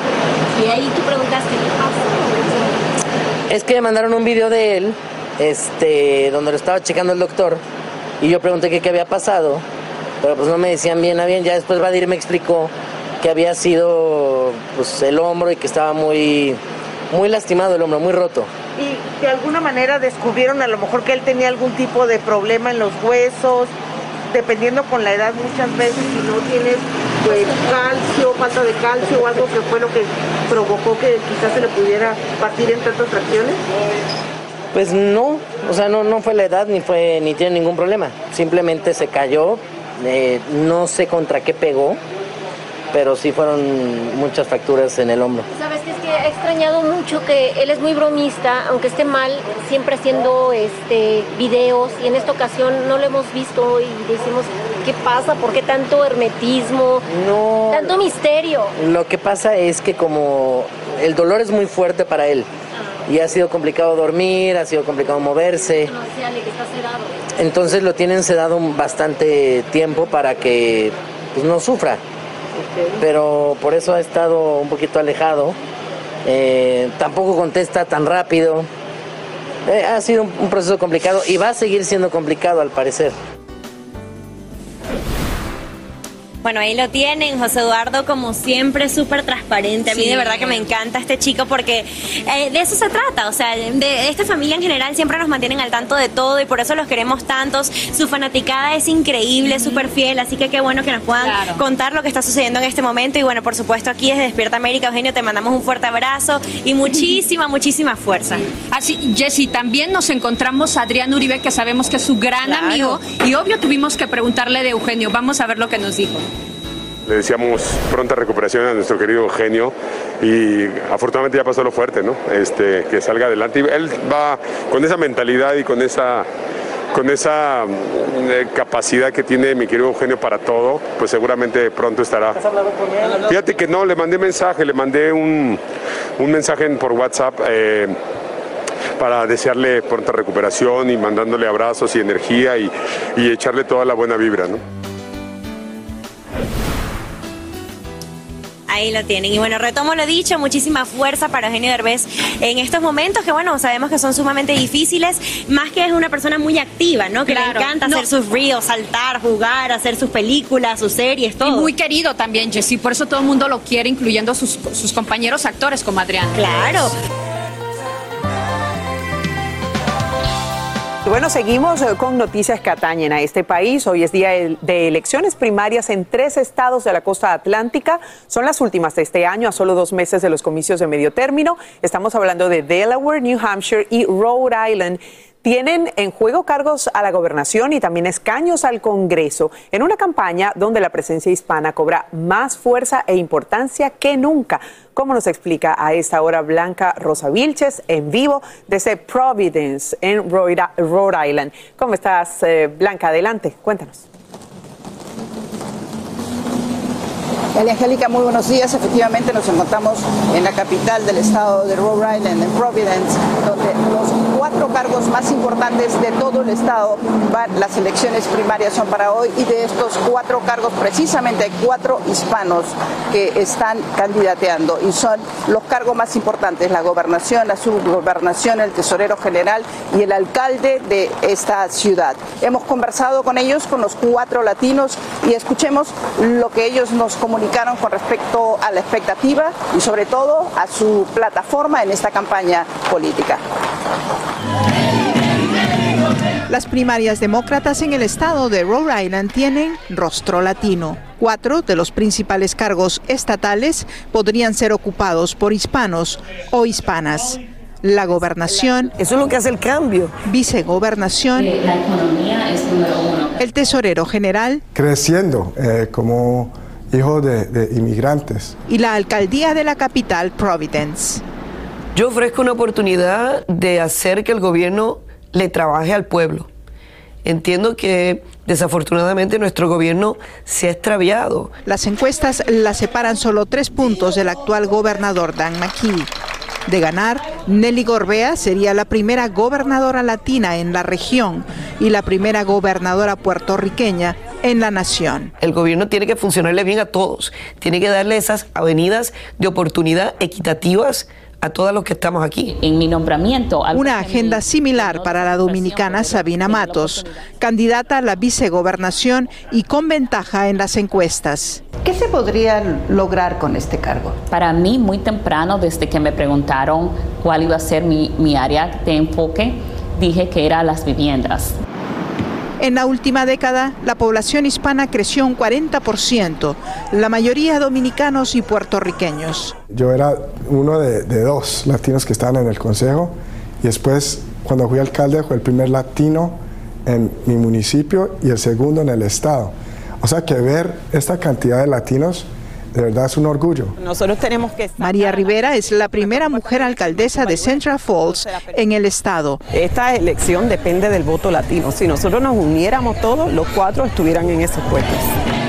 Y ahí tú preguntaste, ¿qué pasa? Es que me mandaron un video de él, este, donde lo estaba checando el doctor, y yo pregunté qué había pasado, pero pues no me decían bien a bien. Ya después Vadir me explicó que había sido pues el hombro y que estaba muy, muy lastimado el hombro, muy roto. Y de alguna manera descubrieron a lo mejor que él tenía algún tipo de problema en los huesos, dependiendo con la edad muchas veces si no tienes pues calcio, falta de calcio o algo que fue lo que provocó que quizás se le pudiera partir en tantas fracciones. Pues no, o sea, no, no fue la edad ni fue ni tiene ningún problema. Simplemente se cayó, eh, no sé contra qué pegó, pero sí fueron muchas fracturas en el hombro. Sabes que es que he extrañado mucho que él es muy bromista, aunque esté mal, siempre haciendo este videos y en esta ocasión no lo hemos visto y decimos, ¿qué pasa? ¿Por qué tanto hermetismo? No. Tanto misterio. Lo que pasa es que como el dolor es muy fuerte para él y ha sido complicado dormir, ha sido complicado moverse, entonces lo tienen sedado un- bastante tiempo para que pues, no sufra. Pero por eso ha estado un poquito alejado. Eh, tampoco contesta tan rápido. Eh, ha sido un, un proceso complicado y va a seguir siendo complicado al parecer. Bueno, ahí lo tienen, José Eduardo, como siempre, súper transparente. A mí Sí. de verdad que me encanta este chico porque eh, de eso se trata. O sea, de esta familia en general siempre nos mantienen al tanto de todo y por eso los queremos tantos. Su fanaticada es increíble, súper fiel, así que qué bueno que nos puedan Claro. contar lo que está sucediendo en este momento. Y bueno, por supuesto, aquí desde Despierta América, Eugenio, te mandamos un fuerte abrazo y muchísima, muchísima fuerza. Así, Jessy, también nos encontramos a Adrián Uribe, que sabemos que es su gran Claro. amigo, y obvio tuvimos que preguntarle de Eugenio. Vamos a ver lo que nos dijo. Le deseamos pronta recuperación a nuestro querido Eugenio y afortunadamente ya pasó lo fuerte, ¿no? Este, que salga adelante. Él va con esa mentalidad y con esa con esa mm, capacidad que tiene mi querido Eugenio para todo, pues seguramente pronto estará. Fíjate que no, le mandé mensaje, le mandé un, un mensaje por WhatsApp. Eh, para desearle pronta recuperación y mandándole abrazos y energía y, y echarle toda la buena vibra. ¿no? Ahí lo tienen. Y bueno, retomo lo dicho, muchísima fuerza para Eugenio Derbez en estos momentos que, bueno, sabemos que son sumamente difíciles, más que es una persona muy activa, ¿no? Que le encanta hacer sus reels, saltar, jugar, hacer sus películas, sus series, todo. Y muy querido también, Jessy, por eso todo el mundo lo quiere, incluyendo sus, sus compañeros actores como Adrián. Claro. Bueno, seguimos eh, con noticias que atañen a este país. Hoy es día de elecciones primarias en tres estados de la costa atlántica. Son las últimas de este año, a solo dos meses de los comicios de medio término. Estamos hablando de Delaware, New Hampshire y Rhode Island tienen en juego cargos a la gobernación y también escaños al Congreso en una campaña donde la presencia hispana cobra más fuerza e importancia que nunca. Como nos explica a esta hora Blanca Rosa Vilches en vivo desde Providence en Rhode Island. ¿Cómo estás, eh, Blanca? Adelante, cuéntanos. María Angélica, muy buenos días. Efectivamente nos encontramos en la capital del estado de Rhode Island, en Providence, donde los cuatro cargos más importantes de todo el estado van, las elecciones primarias son para hoy y de estos cuatro cargos precisamente hay cuatro hispanos que están candidateando y son los cargos más importantes, la gobernación, la subgobernación, el tesorero general y el alcalde de esta ciudad. Hemos conversado con ellos, con los cuatro latinos y escuchemos lo que ellos nos comunican con respecto a la expectativa y sobre todo a su plataforma en esta campaña política. Las primarias demócratas en el estado de Rhode Island tienen rostro latino. Cuatro de los principales cargos estatales podrían ser ocupados por hispanos o hispanas. La gobernación. Eso es lo que hace el cambio. Vicegobernación. La economía es número uno. El tesorero general. Creciendo eh, como hijo de, inmigrantes. Y la alcaldía de la capital, Providence. Yo ofrezco una oportunidad de hacer que el gobierno le trabaje al pueblo. Entiendo que desafortunadamente nuestro gobierno se ha extraviado. Las encuestas la separan solo tres puntos del actual gobernador Dan McKee. De ganar, Nelly Gorbea sería la primera gobernadora latina en la región y la primera gobernadora puertorriqueña en la nación. El gobierno tiene que funcionarle bien a todos, tiene que darle esas avenidas de oportunidad equitativas a todos los que estamos aquí. En mi nombramiento. Una agenda similar para la dominicana Sabina Matos, candidata a la vicegobernación y con ventaja en las encuestas. ¿Qué se podría lograr con este cargo? Para mí, muy temprano, desde que me preguntaron cuál iba a ser mi, mi área de enfoque, dije que era las viviendas. En la última década, la población hispana creció un 40%, la mayoría dominicanos y puertorriqueños. Yo era uno de, dos latinos que estaban en el consejo y después, cuando fui alcalde, fue el primer latino en mi municipio y el segundo en el estado. O sea que ver esta cantidad de latinos de verdad es un orgullo. Nosotros tenemos que... María Rivera es la primera mujer alcaldesa de Central Falls en el estado. Esta elección depende del voto latino. Si nosotros nos uniéramos todos, los cuatro estuvieran en esos puestos.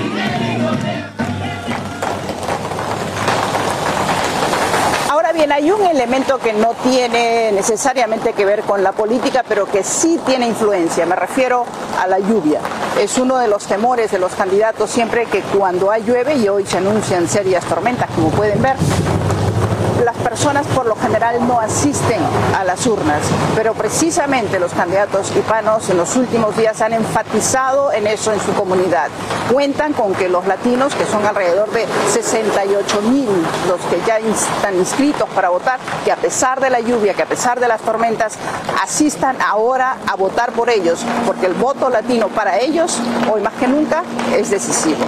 Bien, hay un elemento que no tiene necesariamente que ver con la política, pero que sí tiene influencia. Me refiero a la lluvia. Es uno de los temores de los candidatos siempre que cuando hay llueve y hoy se anuncian serias tormentas, como pueden ver, las personas por lo general no asisten a las urnas, pero precisamente los candidatos hispanos en los últimos días han enfatizado en eso en su comunidad. Cuentan con que los latinos, que son alrededor de 68 mil los que ya están inscritos para votar, que a pesar de la lluvia, que a pesar de las tormentas, asistan ahora a votar por ellos, porque el voto latino para ellos, hoy más que nunca, es decisivo.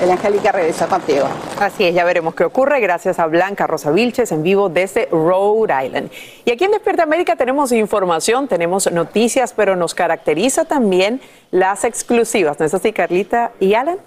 El Angélica regresa contigo. Así es, ya veremos qué ocurre gracias a Blanca Rosa Vilches en vivo desde Rhode Island. Y aquí en Despierta América tenemos información, tenemos noticias, pero nos caracteriza también las exclusivas. ¿No es así, Carlita y Alan?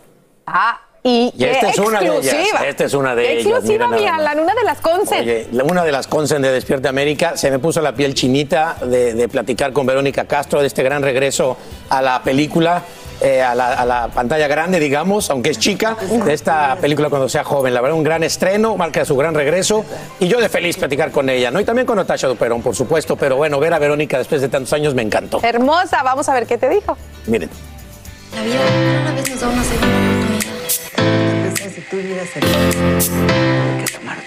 Ah, Y, Y esta es una de ellas. Esta es una de Qué ellas. exclusiva, mi. Alan, una de las Consen. Oye, una de las consen de Despierta América, se me puso la piel chinita de, de platicar con Verónica Castro de este gran regreso a la película, eh, a, la, a la pantalla grande, digamos, aunque es chica, de esta película cuando sea joven. La verdad, un gran estreno, marca su gran regreso. Y yo de feliz platicar con ella, ¿no? Y también con Natasha Duperón, por supuesto. Pero bueno, ver a Verónica después de tantos años me encantó. Hermosa, vamos a ver qué te dijo. Miren. La vida una vez nos da una segunda oportunidad. Si tú hubieras hay que tomar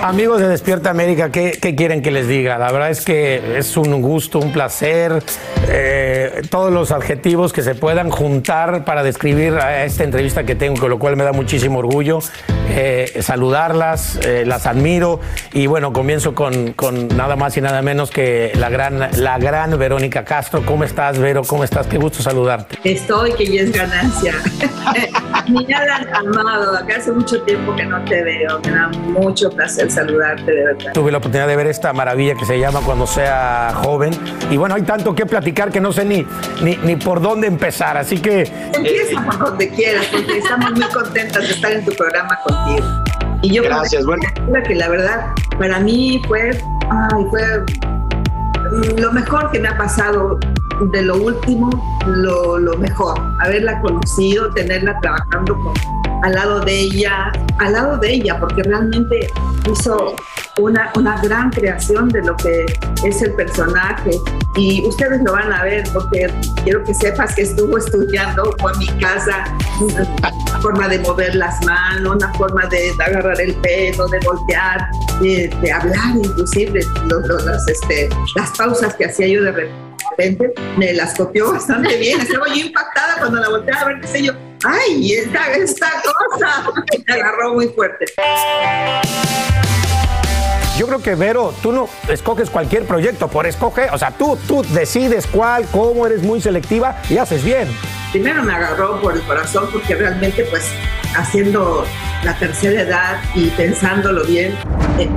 Amigos de Despierta América, ¿qué, quieren que les diga? La verdad es que es un gusto, un placer, eh, todos los adjetivos que se puedan juntar para describir a esta entrevista que tengo, con lo cual me da muchísimo orgullo eh, saludarlas, eh, las admiro y bueno, comienzo con, con nada más y nada menos que la gran, la gran Verónica Castro. ¿Cómo estás, Vero? ¿Cómo estás? Qué gusto saludarte. Estoy, que ya es ganancia. Mi Alan amado, acá hace mucho tiempo que no te veo. Me da mucho placer saludarte, de verdad. Tuve la oportunidad de ver esta maravilla que se llama Cuando sea joven. Y bueno, hay tanto que platicar que no sé ni, ni, ni por dónde empezar. Así que. Empieza por donde quieras, porque estamos muy contentas de estar en tu programa contigo. Y yo Gracias, bueno. que la verdad, para mí fue, ay, fue lo mejor que me ha pasado de lo último, lo, mejor. Haberla conocido, tenerla trabajando con, al lado de ella, al lado de ella, porque realmente hizo una, una gran creación de lo que es el personaje. Y ustedes lo van a ver, porque quiero que sepas que estuvo estudiando a mi casa una forma de mover las manos, una forma de agarrar el pelo, de voltear, de, de hablar, inclusive los- este, las pausas que hacía yo de repente, me las copió bastante bien. Estaba yo impactada cuando la volteaba a ver, qué sé yo, ¡ay, esta, esta cosa! Me agarró muy fuerte. Yo creo que, Vero, tú no escoges cualquier proyecto por escoger. O sea, tú, tú decides cuál, cómo, eres muy selectiva y haces bien. primero me agarró por el corazón porque realmente pues haciendo la tercera edad y pensándolo bien eh,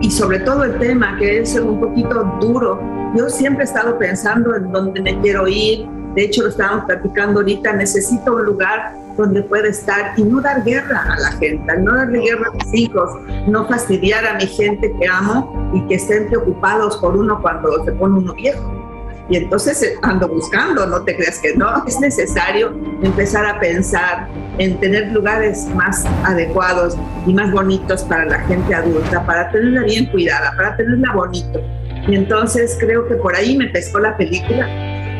y sobre todo el tema que es un poquito duro, yo siempre he estado pensando en dónde me quiero ir, de hecho lo estábamos platicando ahorita, necesito un lugar donde pueda estar y no dar guerra a la gente, no darle guerra a mis hijos, no fastidiar a mi gente que amo y que estén preocupados por uno cuando se pone uno viejo. Y entonces eh, ando buscando, no te creas que no, es necesario empezar a pensar en tener lugares más adecuados y más bonitos para la gente adulta, para tenerla bien cuidada, para tenerla bonito. Y entonces creo que por ahí me pescó la película.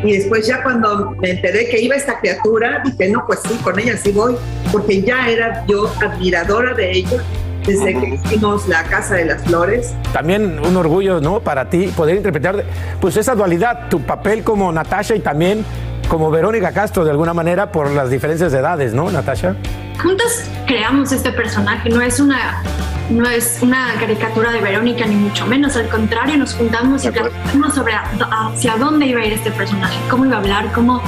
Y después ya cuando me enteré que iba esta criatura, dije, no, pues sí, con ella sí voy, porque ya era yo admiradora de ella desde que hicimos La Casa de las Flores. También un orgullo, ¿no? Para ti poder interpretar pues esa dualidad, tu papel como Natasha y también como Verónica Castro, de alguna manera, por las diferencias de edades, ¿no, Natasha? Juntas creamos este personaje, no es una no es una caricatura de Verónica ni mucho menos, al contrario, nos juntamos y platicamos sobre hacia dónde iba a ir este personaje, cómo iba a hablar, cómo,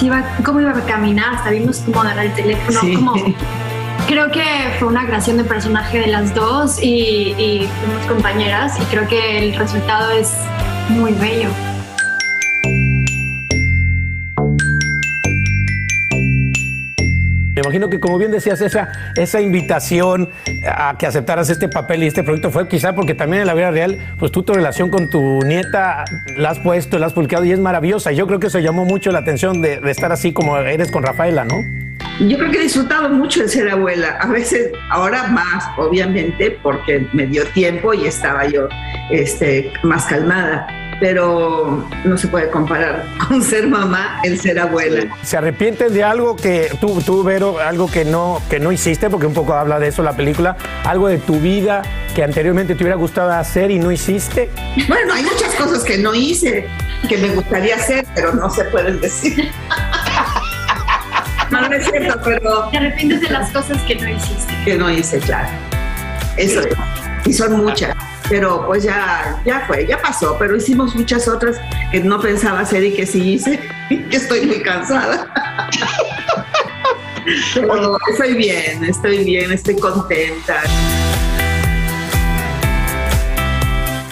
iba, cómo iba a caminar, hasta vimos cómo dar el teléfono, Sí. cómo- Creo que fue una creación de personaje de las dos y, y fuimos compañeras y creo que el resultado es muy bello. Imagino que, como bien decías, esa, esa invitación a que aceptaras este papel y este proyecto fue quizá porque también en la vida real, pues tú tu relación con tu nieta la has puesto, la has publicado y es maravillosa. Yo creo que eso llamó mucho la atención de, de estar así como eres con Rafaela, ¿no? Yo creo que he disfrutado mucho de ser abuela. A veces, ahora más, obviamente, porque me dio tiempo y estaba yo este, más calmada. Pero no se puede comparar con ser mamá el ser abuela. ¿Se arrepientes de algo que tú, tú Vero, algo que no, que no hiciste, porque un poco habla de eso la película, algo de tu vida que anteriormente te hubiera gustado hacer y no hiciste? Bueno, hay muchas cosas que no hice, que me gustaría hacer, pero no se pueden decir. No, no es cierto, pero... Te arrepientes de las cosas que no hiciste. Que no hice, claro. Eso es. Y son muchas. Pero pues ya, ya fue, ya pasó. Pero hicimos muchas otras que no pensaba hacer y que sí hice. Y que estoy muy cansada. Pero estoy bien, estoy bien, estoy contenta.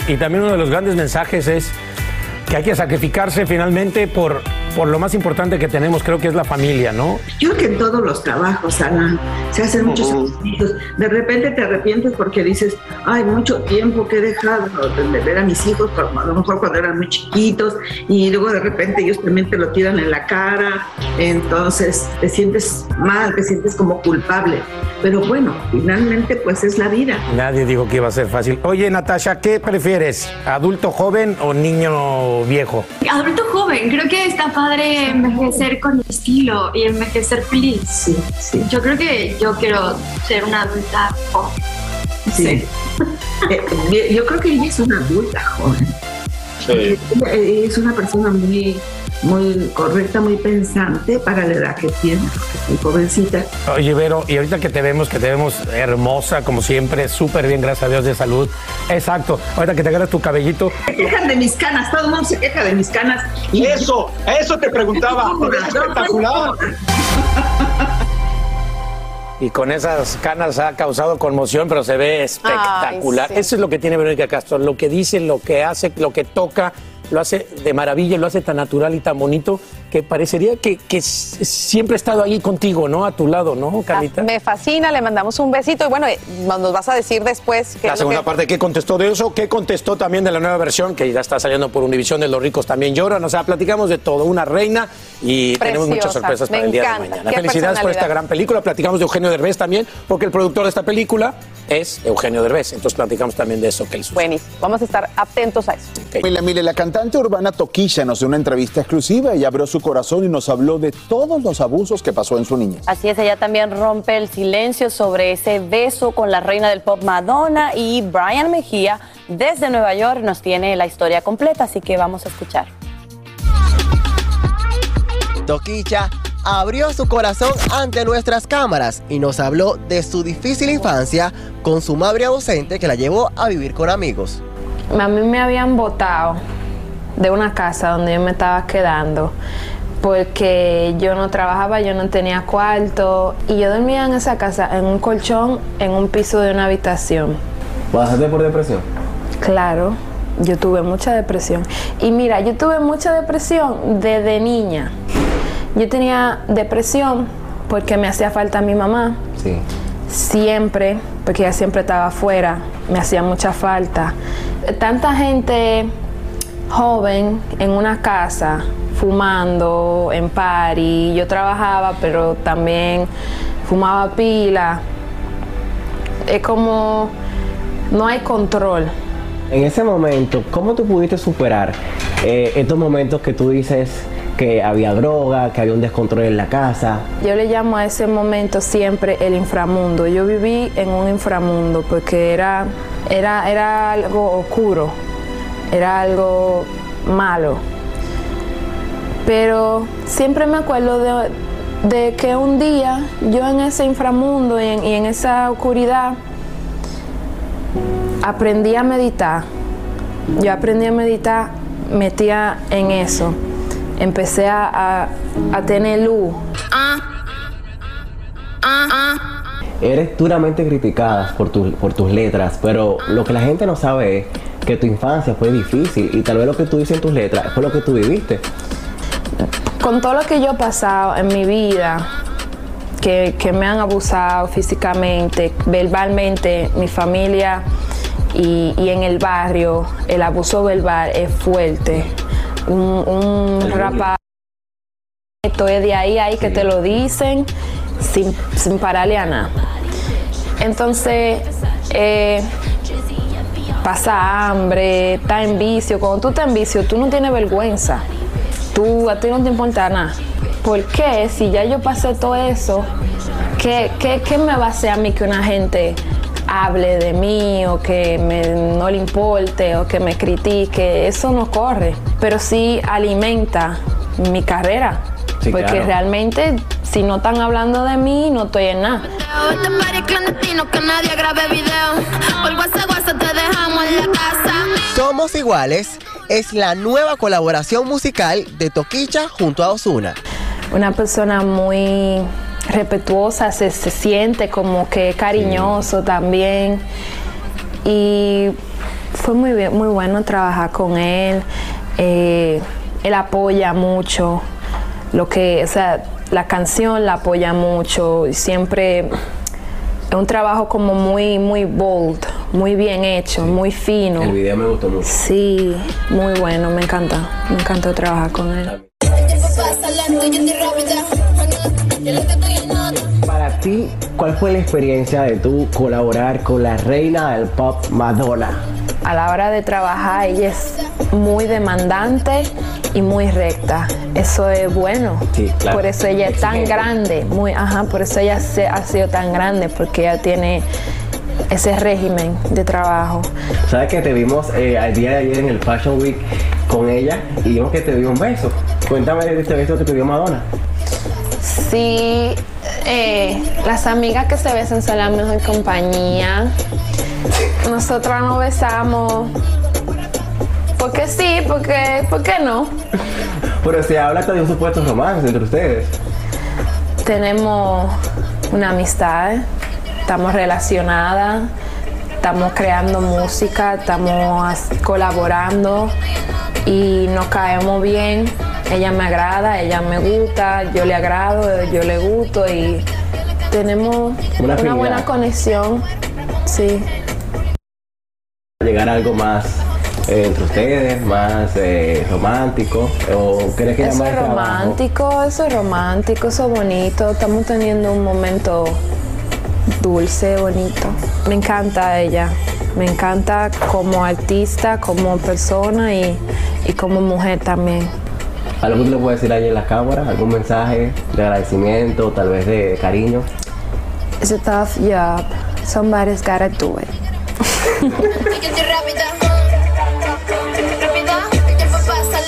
Y también uno de los grandes mensajes es que hay que sacrificarse finalmente por por lo más importante que tenemos, creo que es la familia, ¿no? Yo creo que en todos los trabajos, Alan, se hacen muchos sacrificios. De repente te arrepientes porque dices, ay, mucho tiempo que he dejado de ver a mis hijos, a lo mejor cuando eran muy chiquitos, y luego de repente ellos también te lo tiran en la cara, entonces te sientes mal, te sientes como culpable. Pero bueno, finalmente pues es la vida. Nadie dijo que iba a ser fácil. Oye, Natasha, ¿qué prefieres? ¿Adulto joven o niño viejo? Adulto joven, creo que está padre envejecer con estilo y envejecer feliz. Sí, sí. Yo creo que yo quiero ser una adulta joven. Sí. Eh, yo creo que ella es una adulta joven. Sí. Es una persona muy, muy correcta, muy pensante para la edad que tiene, porque es muy jovencita. Oye, Vero, y ahorita que te vemos, que te vemos hermosa, como siempre, súper bien, gracias a Dios, de salud. Exacto. Ahorita que te agarras tu cabellito. Se quejan de mis canas, todo el mundo se queja de mis canas. Y eso, eso te preguntaba, es espectacular. Y con esas canas ha causado conmoción, pero se ve espectacular. Ay, sí. Eso es lo que tiene Verónica Castro. Lo que dice, lo que hace, lo que toca, lo hace de maravilla, lo hace tan natural y tan bonito que parecería que, siempre ha estado ahí contigo, ¿no? A tu lado, ¿no, Carlita? Me fascina, le mandamos un besito y bueno, eh, nos vas a decir después que La segunda parte, ¿qué contestó de eso? ¿Qué contestó también de la nueva versión que ya está saliendo por Univisión de Los ricos también lloran? O sea, platicamos de todo, una reina y tenemos muchas sorpresas me para el día encanta, de mañana. qué Felicidades por esta gran película. Platicamos de Eugenio Derbez también, porque el productor de esta película es Eugenio Derbez. Entonces platicamos también de eso que él Buenísimo, vamos a estar atentos a eso. Mire, mire, la cantante urbana Toquilla nos dio una entrevista exclusiva. Ella abrió su corazón y nos habló de todos los abusos que pasó en su niñez. Así es, ella también rompe el silencio sobre ese beso con la reina del pop Madonna y Brian Mejía desde Nueva York nos tiene la historia completa, así que vamos a escuchar. Toquicha abrió su corazón ante nuestras cámaras y nos habló de su difícil infancia con su madre ausente que la llevó a vivir con amigos. A mí me habían botado de una casa donde yo me estaba quedando porque yo no trabajaba, yo no tenía cuarto y yo dormía en esa casa en un colchón en un piso de una habitación. ¿Pasaste por depresión? Claro, yo tuve mucha depresión. Y mira, yo tuve mucha depresión desde niña. Yo tenía depresión porque me hacía falta mi mamá. Sí. Siempre, porque ella siempre estaba afuera, me hacía mucha falta. Tanta gente joven en una casa, fumando, en party. Yo trabajaba, pero también fumaba pila. Es como no hay control. En ese momento, ¿cómo tú pudiste superar eh, estos momentos que tú dices que había droga, que había un descontrol en la casa? Yo le llamo a ese momento siempre el inframundo. Yo viví en un inframundo porque era, era, era algo oscuro, era algo malo. Pero siempre me acuerdo de, de que un día yo en ese inframundo y en, y en esa oscuridad aprendí a meditar. Yo aprendí a meditar, metía en eso. Empecé a, a- tener luz. Eres duramente criticada por, tu- por tus letras, pero lo que la gente no sabe es que tu infancia fue difícil y tal vez lo que tú dices en tus letras fue lo que tú viviste. Con todo lo que yo he pasado en mi vida, que, que me han abusado físicamente, verbalmente, mi familia y, y en el barrio, el abuso verbal es fuerte. Un, un rapaz esto es de ahí ahí que te lo dicen sin, sin pararle a nada. Entonces, eh, pasa hambre, está en vicio. Cuando tú estás en vicio, tú no tienes vergüenza. Tú, a ti no te importa nada. ¿Por qué? Si ya yo pasé todo eso, ¿qué, qué, qué me va a hacer a mí que una gente hable de mí o que me- no le importe o que me critique? Eso no corre, pero sí alimenta mi carrera. Sí, porque claro. realmente, si no están hablando de mí, no estoy en nada. Este. Somos Iguales es la nueva colaboración musical de Toquicha junto a Osuna. Una persona muy respetuosa, se, se siente como que cariñoso también. Y fue muy, bien- muy bueno trabajar con él. Eh, él apoya mucho. lo que, o sea, la canción la apoya mucho, y siempre es un trabajo como muy, muy bold, muy bien hecho, muy fino. El video me gustó mucho. Sí, muy bueno, me encanta, me encanta trabajar con él. Para ti, ¿cuál fue la experiencia de tú colaborar con la reina del pop Madonna? A la hora de trabajar, ella es muy demandante y muy recta. Eso es bueno. Sí, claro. Por eso ella es tan grande, muy, ajá, por eso ella se- ha sido tan grande, porque ella tiene ese régimen de trabajo. ¿Sabes que te vimos eh, al día de ayer en el Fashion Week con ella y vimos que te dio un beso? Cuéntame de este beso que te dio Madonna. Sí, eh, las amigas que se besan son la mejor compañía. Nosotras nos besamos. Porque sí, porque, ¿por qué no? Pero se habla hasta de un supuesto romance entre ustedes. Tenemos una amistad, estamos relacionadas, estamos creando música, estamos colaborando y nos caemos bien. Ella me agrada, ella me gusta, yo le agrado, yo le gusto y tenemos Una buena conexión. Sí. Llegar a algo más eh, entre ustedes, más eh, romántico. ¿O crees que Eso es trabajo? romántico, eso es romántico, eso es bonito. Estamos teniendo un momento dulce, bonito. Me encanta ella. Me encanta como artista, como persona y, y como mujer también. ¿Algo que le puedes decir ahí en la cámara? ¿Algún mensaje de agradecimiento, tal vez de cariño? It's a tough job. Somebody's gotta do it.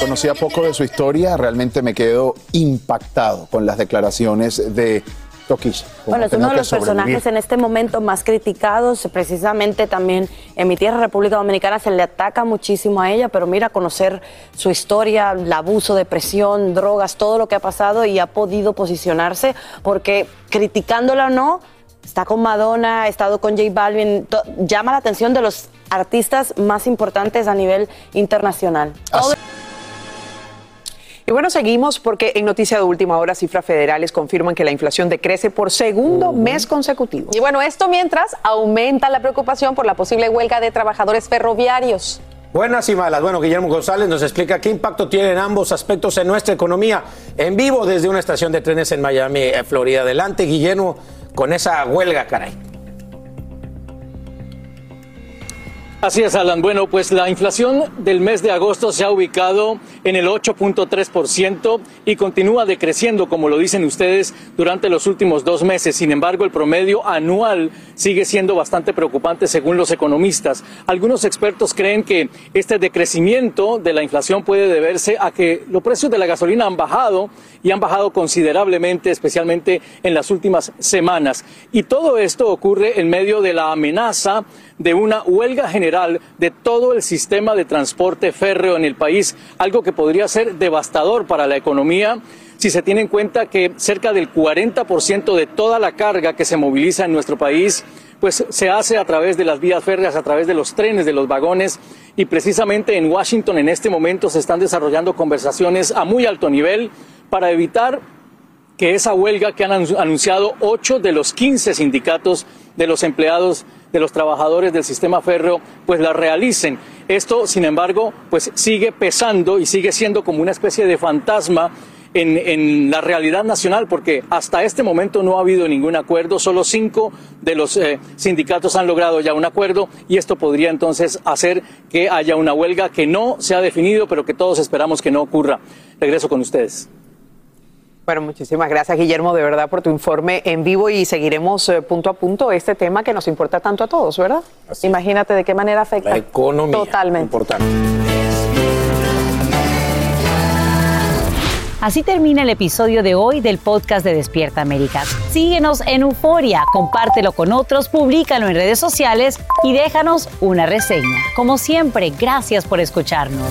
Conocía poco de su historia, realmente me quedo impactado con las declaraciones de Toquilla. Bueno, es uno de los personajes en este momento más criticados, precisamente también en mi tierra, República Dominicana, se le ataca muchísimo a ella, pero mira, conocer su historia, el abuso, depresión, drogas, todo lo que ha pasado y ha podido posicionarse, porque criticándola o no, está con Madonna, ha estado con J Balvin, llama la atención de los artistas más importantes a nivel internacional. Todo- Y bueno, seguimos porque en noticia de última hora cifras federales confirman que la inflación decrece por segundo mes consecutivo. Y bueno, esto mientras aumenta la preocupación por la posible huelga de trabajadores ferroviarios. Buenas y malas. Bueno, Guillermo González nos explica qué impacto tienen ambos aspectos en nuestra economía. En vivo desde una estación de trenes en Miami, eh, Florida. Adelante, Guillermo, con esa huelga, caray. Así es, Alan. Bueno, pues la inflación del mes de agosto se ha ubicado en el 8.3% y continúa decreciendo, como lo dicen ustedes, durante los últimos dos meses. Sin embargo, el promedio anual sigue siendo bastante preocupante según los economistas. Algunos expertos creen que este decrecimiento de la inflación puede deberse a que los precios de la gasolina han bajado y han bajado considerablemente, especialmente en las últimas semanas. Y todo esto ocurre en medio de la amenaza de una huelga general de todo el sistema de transporte férreo en el país, algo que podría ser devastador para la economía si se tiene en cuenta que cerca del 40% de toda la carga que se moviliza en nuestro país pues se hace a través de las vías férreas, a través de los trenes, de los vagones y precisamente en Washington en este momento se están desarrollando conversaciones a muy alto nivel para evitar que esa huelga que han anun- anunciado ocho de los 15 sindicatos de los empleados, de los trabajadores del sistema férreo, pues la realicen. Esto, sin embargo, pues sigue pesando y sigue siendo como una especie de fantasma en, en la realidad nacional, porque hasta este momento no ha habido ningún acuerdo, solo cinco de los eh, sindicatos han logrado ya un acuerdo y esto podría entonces hacer que haya una huelga que no se ha definido, pero que todos esperamos que no ocurra. Regreso con ustedes. Bueno, muchísimas gracias Guillermo de verdad por tu informe en vivo y seguiremos eh, punto a punto este tema que nos importa tanto a todos, ¿verdad? Imagínate de qué manera afecta. La economía. Totalmente. Importante. Así termina el episodio de hoy del podcast de Despierta América. Síguenos en Euforia, compártelo con otros, públicalo en redes sociales y déjanos una reseña. Como siempre, gracias por escucharnos.